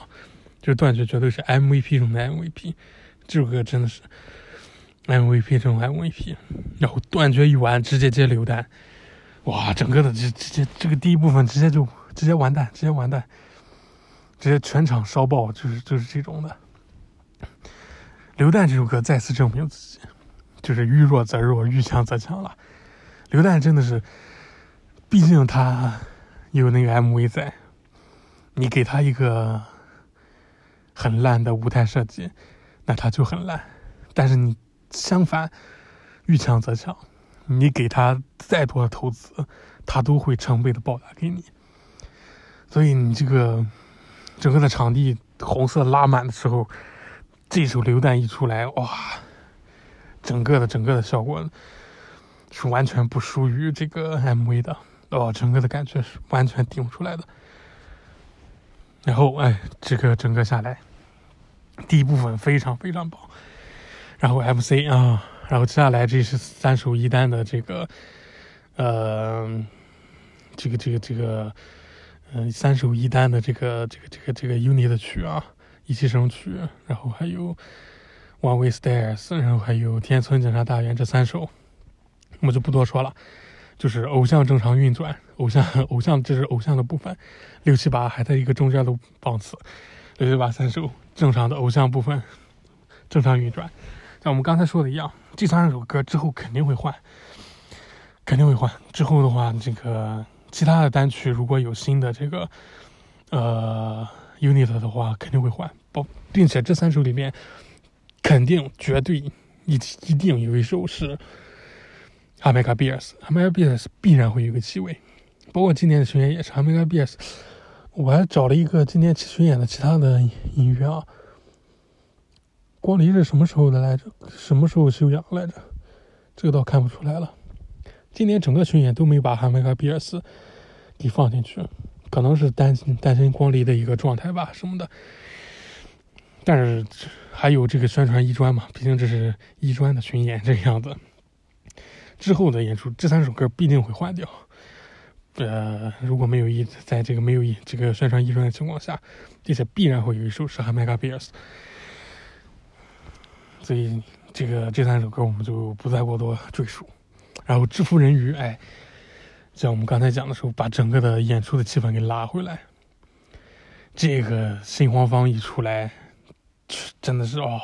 这段子绝对是 MVP 中的 MVP，这首歌真的是 MVP 中 MVP。然后断绝一完，直接接榴弹，哇，整个的直直接这个第一部分直接就直接完蛋，直接完蛋。直接全场烧爆，就是就是这种的。刘旦这首歌再次证明自己，就是遇弱则弱，遇强则强了。刘旦真的是，毕竟他有那个 MV 在，你给他一个很烂的舞台设计，那他就很烂。但是你相反，遇强则强，你给他再多的投资，他都会成倍的报答给你。所以你这个。整个的场地红色拉满的时候，这首榴弹一出来，哇，整个的整个的效果是完全不输于这个 MV 的哦，整个的感觉是完全顶不出来的。然后哎，这个整个下来，第一部分非常非常棒，然后 MC 啊，然后接下来这是三首一单的这个，呃，这个这个这个。嗯，三首一单的这个这个这个这个 UNI 的曲啊，一气声曲，然后还有 One Way Stairs，然后还有天村检察大院这三首，我就不多说了，就是偶像正常运转，偶像偶像这是偶像的部分，六七八还在一个中间的棒次，六七八三首正常的偶像部分正常运转，像我们刚才说的一样，这三首歌之后肯定会换，肯定会换，之后的话这个。其他的单曲如果有新的这个呃 unit 的话，肯定会换，包并且这三首里面肯定绝对一一定有一首是 America Bears。America Bears 必然会有个七位，包括今年的巡演也是 America Bears。我还找了一个今年巡演的其他的音乐啊，光离是什么时候的来着？什么时候休养来着？这个倒看不出来了。今年整个巡演都没把哈梅卡比尔斯给放进去，可能是担心担心光离的一个状态吧什么的。但是还有这个宣传一专嘛，毕竟这是一专的巡演这个样子。之后的演出，这三首歌必定会换掉。呃，如果没有一在这个没有一这个宣传一专的情况下，这些必然会有一首是哈梅卡比尔斯。所以这个这三首歌我们就不再过多赘述。然后制服人鱼，哎，像我们刚才讲的时候，把整个的演出的气氛给拉回来。这个新黄方一出来，真的是哦，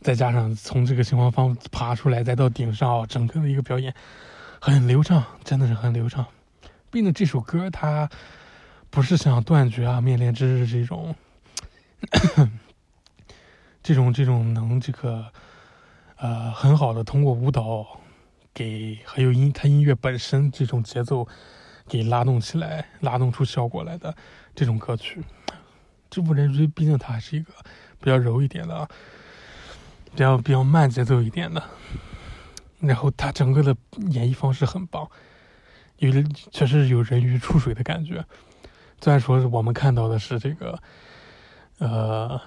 再加上从这个新黄方爬出来，再到顶上，哦，整个的一个表演很流畅，真的是很流畅。毕竟这首歌它不是像断绝啊、面恋之日这种，这种这种能这个呃很好的通过舞蹈。给还有音，它音乐本身这种节奏，给拉动起来，拉动出效果来的这种歌曲，这部人追毕竟它还是一个比较柔一点的，比较比较慢节奏一点的，然后它整个的演绎方式很棒，有确实有人鱼出水的感觉。虽然说我们看到的是这个，呃，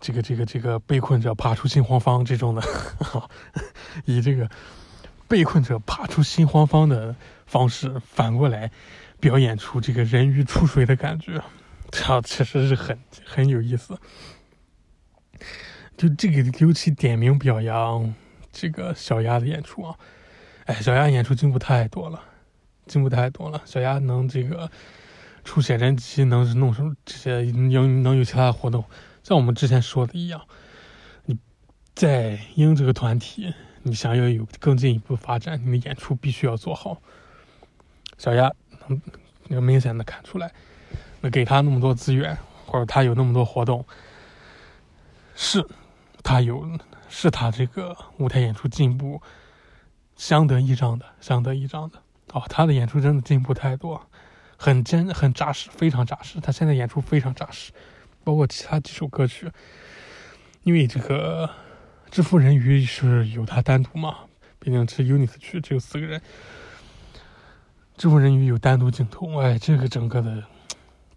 这个这个这个被困者爬出心慌方这种的，以这个。被困者爬出心慌方的方式，反过来表演出这个人鱼出水的感觉，这确实是很很有意思。就这个，尤其点名表扬这个小鸭的演出啊！哎，小鸭演出进步太多了，进步太多了。小鸭能这个出写真集，能弄什么这些，能能有其他的活动，像我们之前说的一样，你在英这个团体。你想要有更进一步发展，你的演出必须要做好。小丫能能明显的看出来，那给他那么多资源，或者他有那么多活动，是，他有是他这个舞台演出进步相得益彰的，相得益彰的。哦，他的演出真的进步太多，很坚很扎实，非常扎实。他现在演出非常扎实，包括其他几首歌曲，因为这个《知父人鱼》是有他单独嘛，毕竟是 UNIT 曲，只有四个人，《知父人鱼》有单独镜头，哎，这个整个的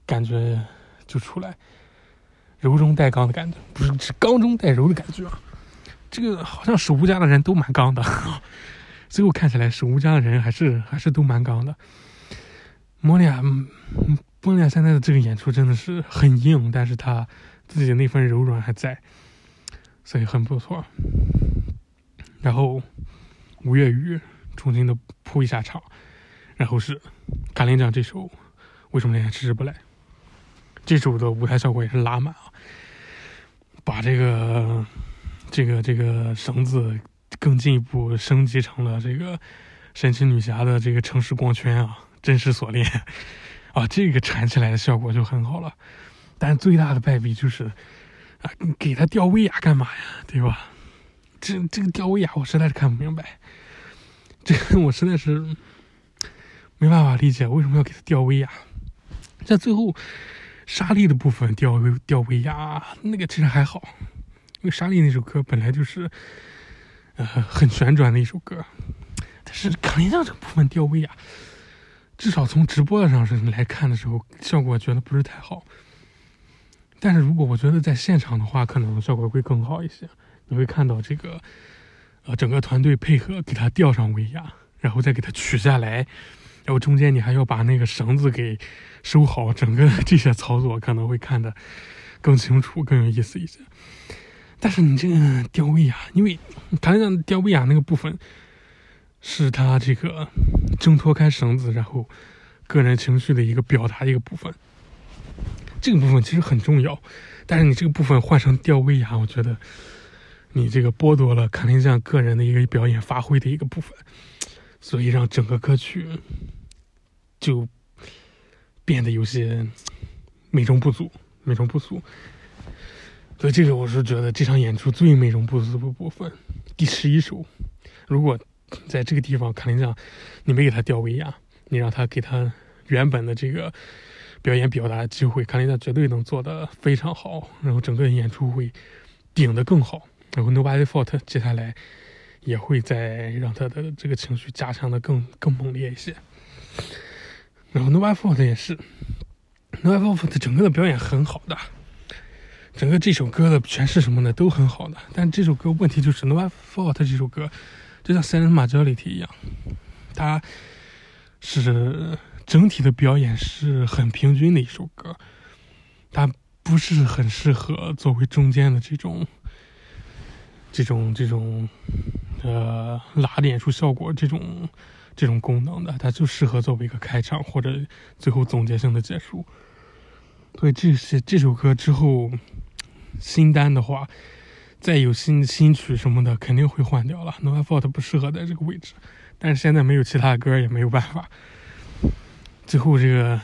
感觉就出来，柔中带刚的感觉，不是是刚中带柔的感觉啊。这个好像守护家的人都蛮刚的。最后看起来，守屋家的人还是还是都蛮刚的。莫利亚，莫利亚现在的这个演出真的是很硬，但是他自己的那份柔软还在，所以很不错。然后吴月雨重新的铺一下场，然后是卡林讲这首为什么连迟迟不来？这首的舞台效果也是拉满啊，把这个这个这个绳子。更进一步升级成了这个神奇女侠的这个城市光圈啊，真实锁链 啊，这个缠起来的效果就很好了。但最大的败笔就是啊，给他吊威亚干嘛呀？对吧？这这个吊威亚我实在是看不明白，这个我实在是没办法理解为什么要给他吊威亚。在最后莎莉的部分吊吊威亚，那个其实还好，因为莎莉那首歌本来就是。呃，很旋转的一首歌，但是卡林酱这个部分吊威亚，至少从直播的上是来看的时候，效果觉得不是太好。但是如果我觉得在现场的话，可能效果会更好一些。你会看到这个，呃，整个团队配合给他吊上威亚，然后再给他取下来，然后中间你还要把那个绳子给收好，整个这些操作可能会看得更清楚、更有意思一些。但是你这个吊威亚，因为他讲吊威亚那个部分，是他这个挣脱开绳子，然后个人情绪的一个表达一个部分。这个部分其实很重要，但是你这个部分换成吊威亚，我觉得你这个剥夺了卡林酱个人的一个表演发挥的一个部分，所以让整个歌曲就变得有些美中不足，美中不足。所以这个我是觉得这场演出最美中不足的部分，第十一首，如果在这个地方卡林酱，你没给他吊威亚，你让他给他原本的这个表演表达的机会，卡林酱绝对能做得非常好，然后整个演出会顶得更好，然后 Nobody Fault 接下来也会再让他的这个情绪加强的更更猛烈一些，然后 Nobody Fault 也是，Nobody Fault 整个的表演很好的。整个这首歌的诠释什么的都很好的，但这首歌问题就是《Nobody Fault》这首歌，就像《Silent Majority》一样，它是整体的表演是很平均的一首歌，它不是很适合作为中间的这种、这种、这种呃拉点出效果这种这种功能的，它就适合作为一个开场或者最后总结性的结束。所以这些这首歌之后。新单的话，再有新新曲什么的，肯定会换掉了。No Fault 不适合在这个位置，但是现在没有其他的歌，也没有办法。最后这个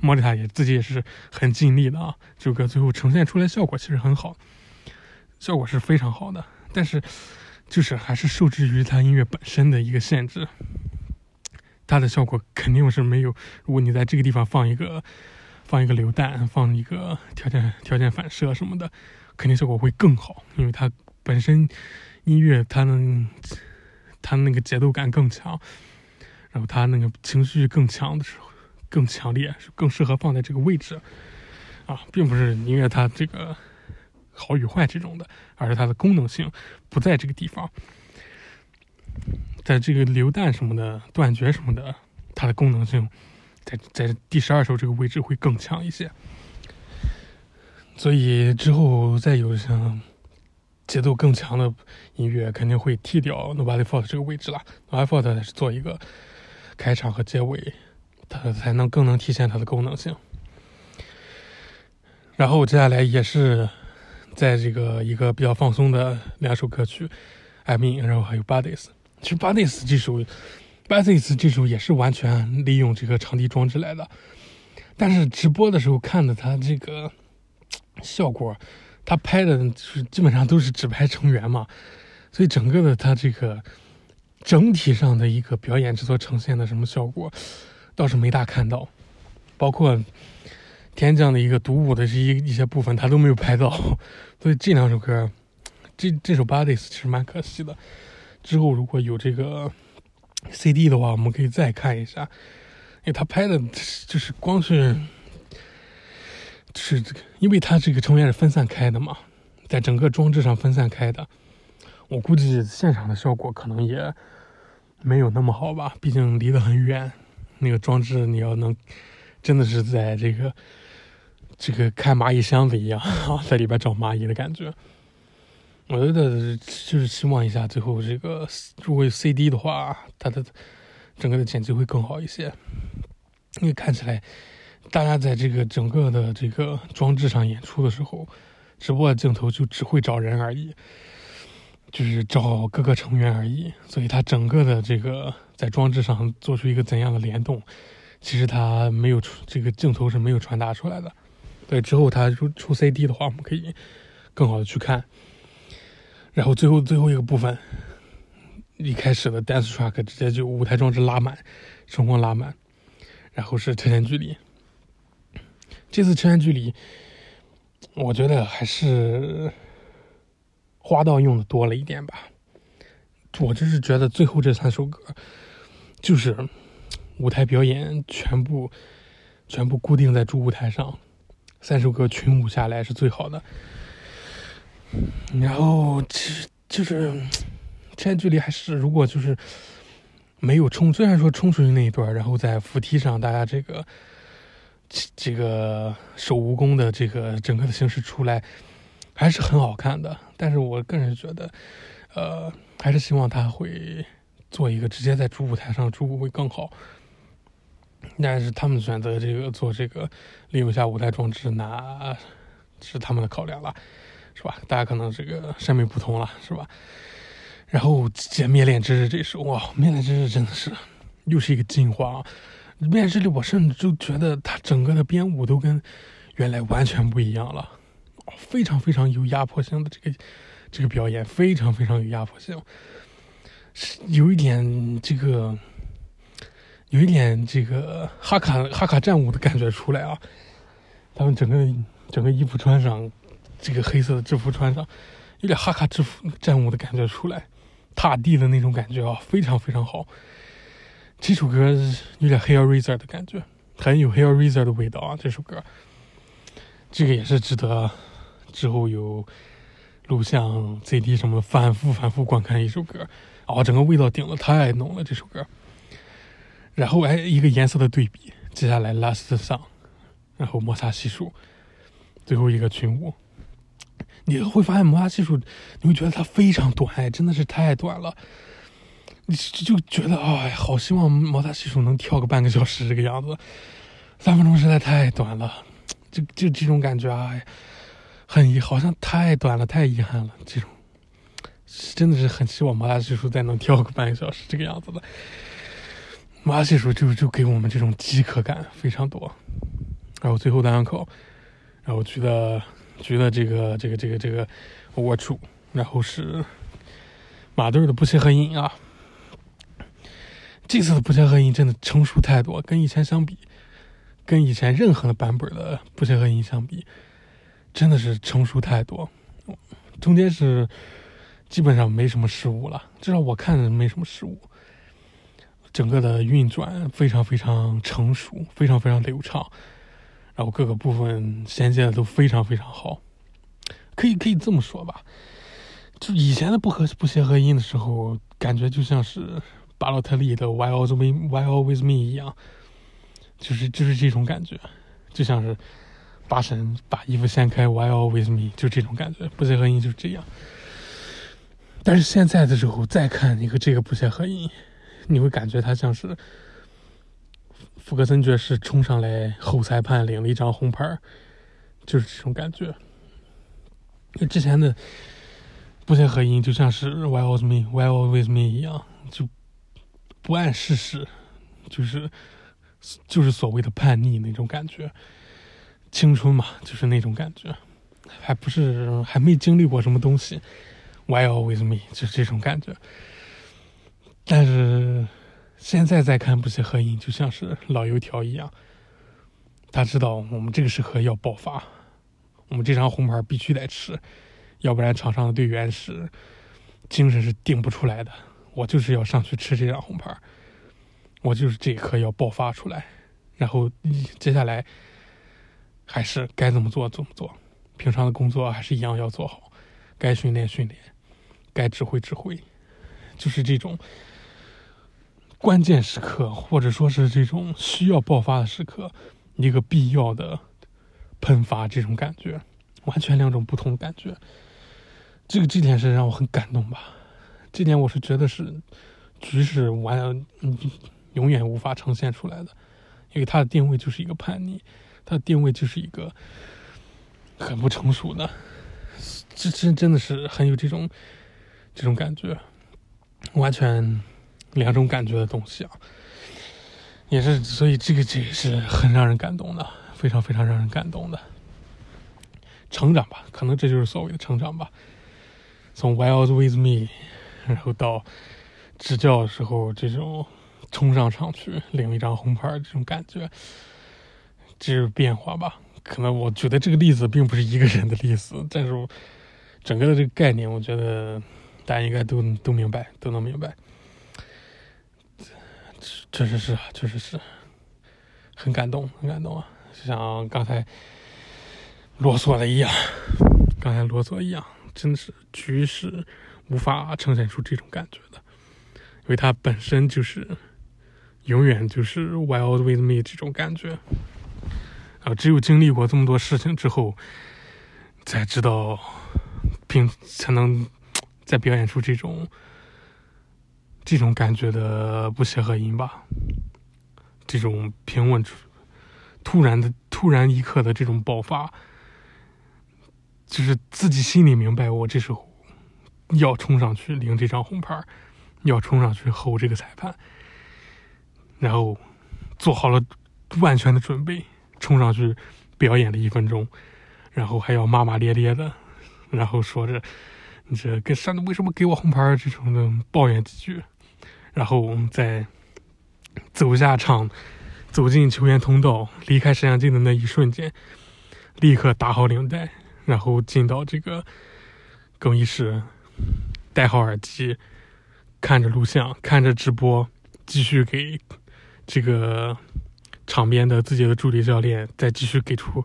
莫莉塔也自己也是很尽力的啊，这首歌最后呈现出来效果其实很好，效果是非常好的。但是就是还是受制于它音乐本身的一个限制，它的效果肯定是没有。如果你在这个地方放一个。放一个榴弹，放一个条件条件反射什么的，肯定效果会更好，因为它本身音乐它能它那个节奏感更强，然后它那个情绪更强的时候更强烈，更适合放在这个位置啊，并不是音乐它这个好与坏这种的，而是它的功能性不在这个地方，在这个榴弹什么的断绝什么的，它的功能性。在在第十二首这个位置会更强一些，所以之后再有像节奏更强的音乐，肯定会替掉 Nobody Fault 这个位置了。Nobody Fault 是做一个开场和结尾，它才能更能体现它的功能性。然后接下来也是在这个一个比较放松的两首歌曲，I mean，然后还有 Bodies。其实 Bodies 这首。b a s i s 这首也是完全利用这个场地装置来的，但是直播的时候看的它这个效果他拍的就是基本上都是只拍成员嘛，所以整个的他这个整体上的一个表演制作呈现的什么效果，倒是没大看到，包括天降的一个独舞的这一一些部分，他都没有拍到，所以这两首歌，这这首《Bodies》其实蛮可惜的。之后如果有这个 CD 的话，我们可以再看一下，因为他拍的就是光是。是这个，因为它这个成员是分散开的嘛，在整个装置上分散开的，我估计现场的效果可能也没有那么好吧，毕竟离得很远。那个装置你要能真的是在这个这个开蚂蚁箱子一样，在里边找蚂蚁的感觉。我觉得就是希望一下，最后这个如果有 CD 的话，它的整个的剪辑会更好一些，因为看起来。大家在这个整个的这个装置上演出的时候，直播镜头就只会找人而已，就是找各个成员而已。所以它整个的这个在装置上做出一个怎样的联动，其实它没有这个镜头是没有传达出来的。对，之后它出出 CD 的话，我们可以更好的去看。然后最后最后一个部分，一开始的 dance track 直接就舞台装置拉满，声光拉满，然后是车间距离。这次车间距离，我觉得还是花道用的多了一点吧。我就是觉得最后这三首歌，就是舞台表演全部全部固定在主舞台上，三首歌群舞下来是最好的。然后其实就是现在距离还是如果就是没有冲，虽然说冲出去那一段，然后在扶梯上大家这个。这个手蜈蚣的这个整个的形式出来还是很好看的，但是我个人觉得，呃，还是希望他会做一个直接在主舞台上主舞会更好。但是他们选择这个做这个利用下舞台装置，那是他们的考量了，是吧？大家可能这个审美不同了，是吧？然后接灭恋之日这首，哇，灭恋之日真的是又是一个进化。面试里，我甚至就觉得他整个的编舞都跟原来完全不一样了，非常非常有压迫性的这个这个表演，非常非常有压迫性，有一点这个有一点这个哈卡哈卡战舞的感觉出来啊！他们整个整个衣服穿上，这个黑色的制服穿上，有点哈卡制服战舞的感觉出来，踏地的那种感觉啊，非常非常好。这首歌有点 Hair Razor 的感觉，很有 Hair Razor 的味道啊！这首歌，这个也是值得之后有录像、CD 什么反复反复观看一首歌。哦，整个味道顶的太浓了，这首歌。然后哎，一个颜色的对比，接下来 Last Song，然后摩擦系数，最后一个群舞，你会发现摩擦系数，你会觉得它非常短，真的是太短了。你就觉得哎，好希望摩擦系数能跳个半个小时这个样子，三分钟实在太短了，就就这种感觉啊，很，好像太短了，太遗憾了。这种真的是很希望毛大系数再能跳个半个小时这个样子的。毛大系数就就给我们这种饥渴感非常多。然后最后单口，然后觉得觉得这个这个这个这个我出，然后是马队的不切合音啊。这次的不协和音真的成熟太多，跟以前相比，跟以前任何的版本的不协和音相比，真的是成熟太多。中间是基本上没什么失误了，至少我看着没什么失误。整个的运转非常非常成熟，非常非常流畅，然后各个部分衔接的都非常非常好。可以可以这么说吧，就以前的不和不协和音的时候，感觉就像是。巴洛特利的 Why always me Why always me 一样，就是就是这种感觉，就像是八神把衣服掀开 Why All With me 就这种感觉，不协和音就是这样。但是现在的时候再看一个这个不协和音，你会感觉他像是福格森爵士冲上来后裁判领了一张红牌，就是这种感觉。之前的不协和音就像是 Why with me Why with me 一样，就。不谙世事，就是就是所谓的叛逆那种感觉，青春嘛，就是那种感觉。还不是还没经历过什么东西，Why always me？就是这种感觉。但是现在再看不写合影，就像是老油条一样。他知道我们这个时刻要爆发，我们这张红牌必须得吃，要不然场上的队员是精神是顶不出来的。我就是要上去吃这张红牌，我就是这一刻要爆发出来，然后接下来还是该怎么做怎么做，平常的工作还是一样要做好，该训练训练，该指挥指挥，就是这种关键时刻，或者说是这种需要爆发的时刻，一个必要的喷发，这种感觉，完全两种不同的感觉，这个这点是让我很感动吧。这点我是觉得是局势完嗯永远无法呈现出来的，因为它的定位就是一个叛逆，它的定位就是一个很不成熟的，这真真的是很有这种这种感觉，完全两种感觉的东西啊，也是所以这个这也是很让人感动的，非常非常让人感动的成长吧，可能这就是所谓的成长吧，从 Wild with me。然后到执教的时候，这种冲上场去领一张红牌这种感觉，这是变化吧？可能我觉得这个例子并不是一个人的例子，但是整个的这个概念，我觉得大家应该都都明白，都能明白。这确实是啊，确实是很感动，很感动啊！就像刚才啰嗦的一样，刚才啰嗦一样，真的是局势。无法呈现出这种感觉的，因为它本身就是永远就是 wild with me 这种感觉啊，只有经历过这么多事情之后，才知道并才能再表演出这种这种感觉的不协和音吧，这种平稳突然的突然一刻的这种爆发，就是自己心里明白，我这时候。要冲上去领这张红牌，要冲上去吼这个裁判，然后做好了万全的准备，冲上去表演了一分钟，然后还要骂骂咧咧的，然后说着这跟山东为什么给我红牌这种的抱怨几句，然后我们再走下场，走进球员通道，离开摄像镜的那一瞬间，立刻打好领带，然后进到这个更衣室。戴好耳机，看着录像，看着直播，继续给这个场边的自己的助理教练再继续给出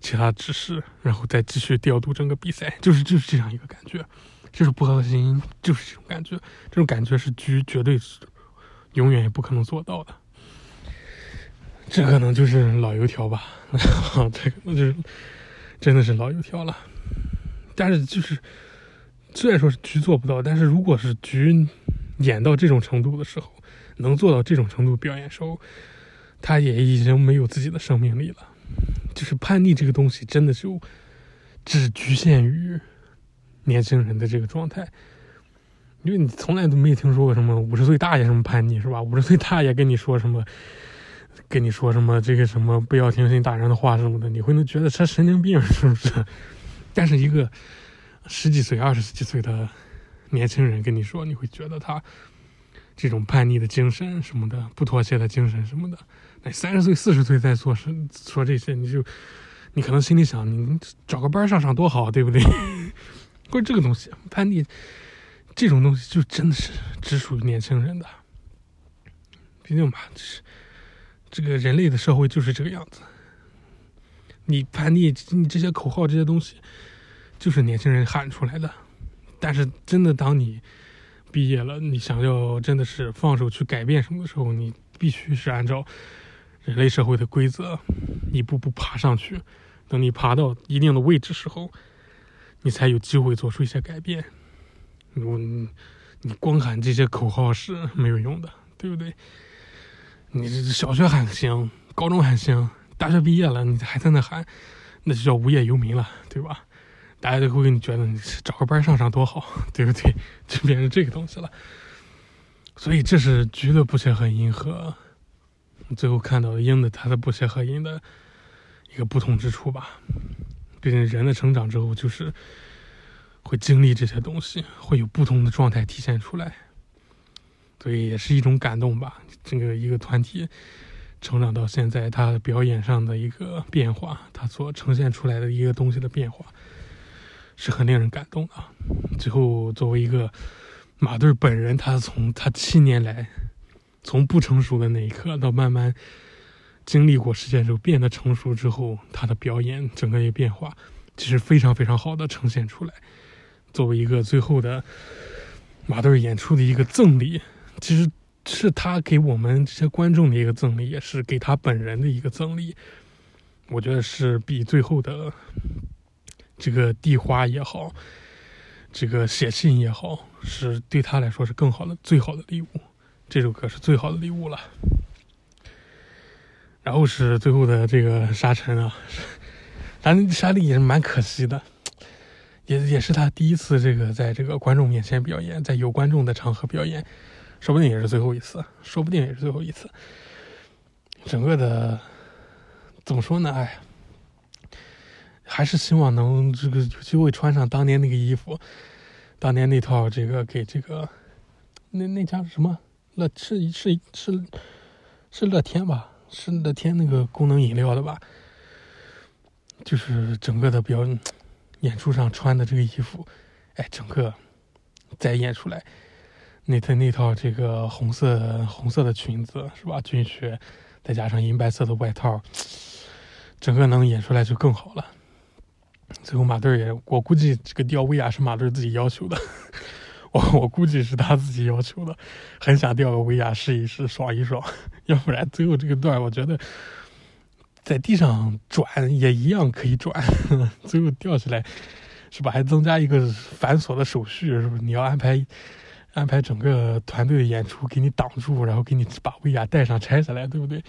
其他指示，然后再继续调度整个比赛，就是就是这样一个感觉，就是不核心，就是这种感觉，这种感觉是局绝对是永远也不可能做到的，这可能就是老油条吧，这可能就是真的是老油条了，但是就是。虽然说是局做不到，但是如果是局演到这种程度的时候，能做到这种程度表演时候，他也已经没有自己的生命力了。就是叛逆这个东西，真的就只局限于年轻人的这个状态，因为你从来都没听说过什么五十岁大爷什么叛逆是吧？五十岁大爷跟你说什么，跟你说什么这个什么不要听信大人的话什么的，你会能觉得他神经病是不是？但是一个。十几岁、二十几岁的年轻人跟你说，你会觉得他这种叛逆的精神什么的、不妥协的精神什么的。那三十岁、四十岁再做是说这些，你就你可能心里想，你找个班上上多好，对不对？关于这个东西，叛逆这种东西就真的是只属于年轻人的。毕竟吧，就是这个人类的社会就是这个样子。你叛逆，你这些口号这些东西。就是年轻人喊出来的，但是真的，当你毕业了，你想要真的是放手去改变什么的时候，你必须是按照人类社会的规则一步步爬上去。等你爬到一定的位置时候，你才有机会做出一些改变。你你光喊这些口号是没有用的，对不对？你小学喊行，高中喊行，大学毕业了，你还在那喊，那就叫无业游民了，对吧？大家都会给你觉得你找个班上上多好，对不对？就变成这个东西了。所以这是橘的不是很迎合最后看到的鹰的它的不协和音的一个不同之处吧。毕竟人的成长之后就是会经历这些东西，会有不同的状态体现出来，所以也是一种感动吧。这个一个团体成长到现在，他表演上的一个变化，他所呈现出来的一个东西的变化，是很令人感动的。最后，作为一个马队本人，他从他七年来从不成熟的那一刻到慢慢。经历过事件之后变得成熟之后，他的表演整个一个变化，其实非常非常好的呈现出来。作为一个最后的马队演出的一个赠礼，其实是他给我们这些观众的一个赠礼，也是给他本人的一个赠礼。我觉得是比最后的这个递花也好，这个写信也好，是对他来说是更好的、最好的礼物。这首歌是最好的礼物了。然后是最后的这个沙尘啊，咱沙莉也是蛮可惜的，也也是他第一次这个在这个观众面前表演，在有观众的场合表演，说不定也是最后一次，说不定也是最后一次。整个的怎么说呢？哎，还是希望能这个有机会穿上当年那个衣服，当年那套这个给这个那那家什么乐是是是是乐天吧。是乐天那个功能饮料的吧？就是整个的表演出上穿的这个衣服，哎，整个再演出来，那套那套这个红色红色的裙子是吧？军靴，再加上银白色的外套，整个能演出来就更好了。最后马队也，我估计这个吊威亚是马队自己要求的。我估计是他自己要求的，很想吊个威亚试一试，爽一爽。要不然最后这个段，我觉得在地上转也一样可以转。最后吊起来，是吧？还增加一个繁琐的手续，是不是？你要安排安排整个团队的演出，给你挡住，然后给你把威亚带上拆下来，对不对？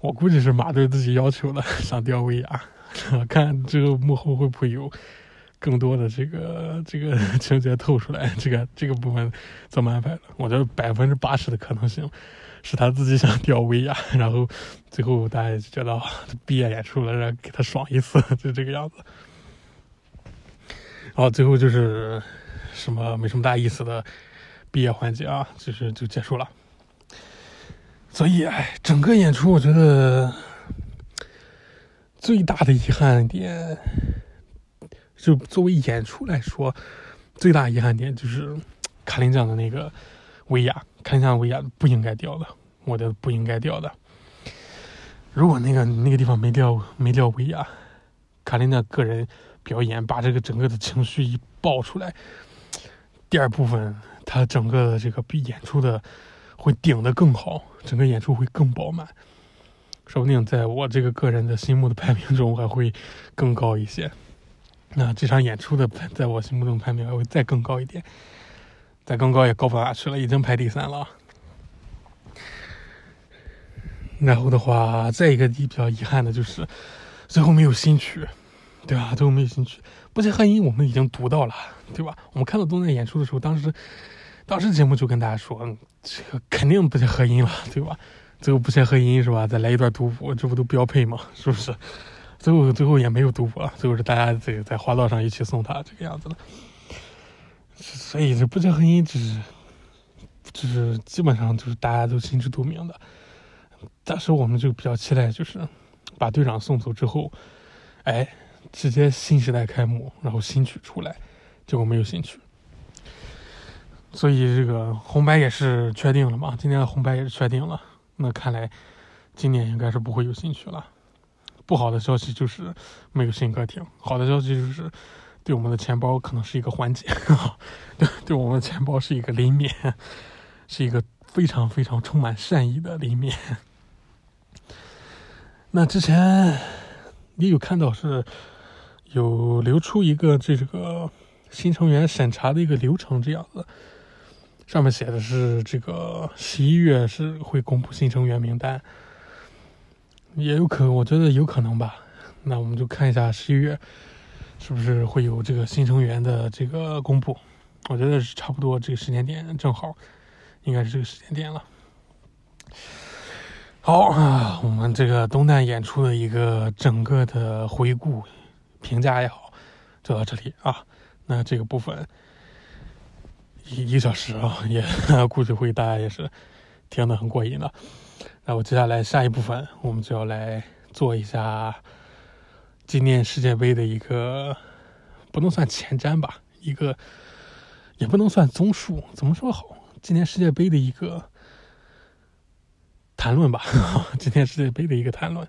我估计是马队自己要求的，想吊威亚，看这个幕后会不会有。更多的这个 这个情节透出来，这个这个部分怎么安排的？我觉得百分之八十的可能性是他自己想吊威亚，然后最后大家就觉得毕业演出了，让给他爽一次，就这个样子。然后最后就是什么没什么大意思的毕业环节啊，就是就结束了。所以，哎，整个演出我觉得最大的遗憾点。就作为演出来说，最大遗憾点就是卡林奖的那个威亚，卡林奖威亚不应该掉的，我的不应该掉的。如果那个那个地方没掉没掉威亚，卡琳娜个人表演把这个整个的情绪一爆出来，第二部分他整个的这个比演出的会顶的更好，整个演出会更饱满，说不定在我这个个人的心目的排名中还会更高一些。那这场演出的在我心目中排名还会再更高一点，再更高也高不下去了，已经排第三了。然后的话，再一个比较遗憾的就是最后没有新曲，对吧？最后没有新曲，不写合音我们已经读到了，对吧？我们看到东南演出的时候，当时当时节目就跟大家说，这个肯定不写合音了，对吧？最后不写合音是吧？再来一段独舞，这不都标配吗？是不是？最后，最后也没有读博，最后是大家在在花道上一起送他这个样子的，所以这不结合音只是，就是基本上就是大家都心知肚明的。当时我们就比较期待，就是把队长送走之后，哎，直接新时代开幕，然后新曲出来，结果没有新曲，所以这个红白也是确定了嘛？今年的红白也是确定了，那看来今年应该是不会有新曲了。不好的消息就是没有新歌听，好的消息就是对我们的钱包可能是一个缓解，对，对我们的钱包是一个临免，是一个非常非常充满善意的临免。那之前也有看到是有流出一个这个新成员审查的一个流程这样子，上面写的是这个十一月是会公布新成员名单。也有可能，我觉得有可能吧。那我们就看一下十一月是不是会有这个新成员的这个公布。我觉得是差不多这个时间点正好，应该是这个时间点了。好啊，我们这个东旦演出的一个整个的回顾评价也好，就到这里啊。那这个部分一一个小时啊，也 估计会大家也是听得很过瘾的。那我接下来下一部分，我们就要来做一下今年世界杯的一个不能算前瞻吧，一个也不能算综述，怎么说好？今年世界杯的一个谈论吧，今年世界杯的一个谈论。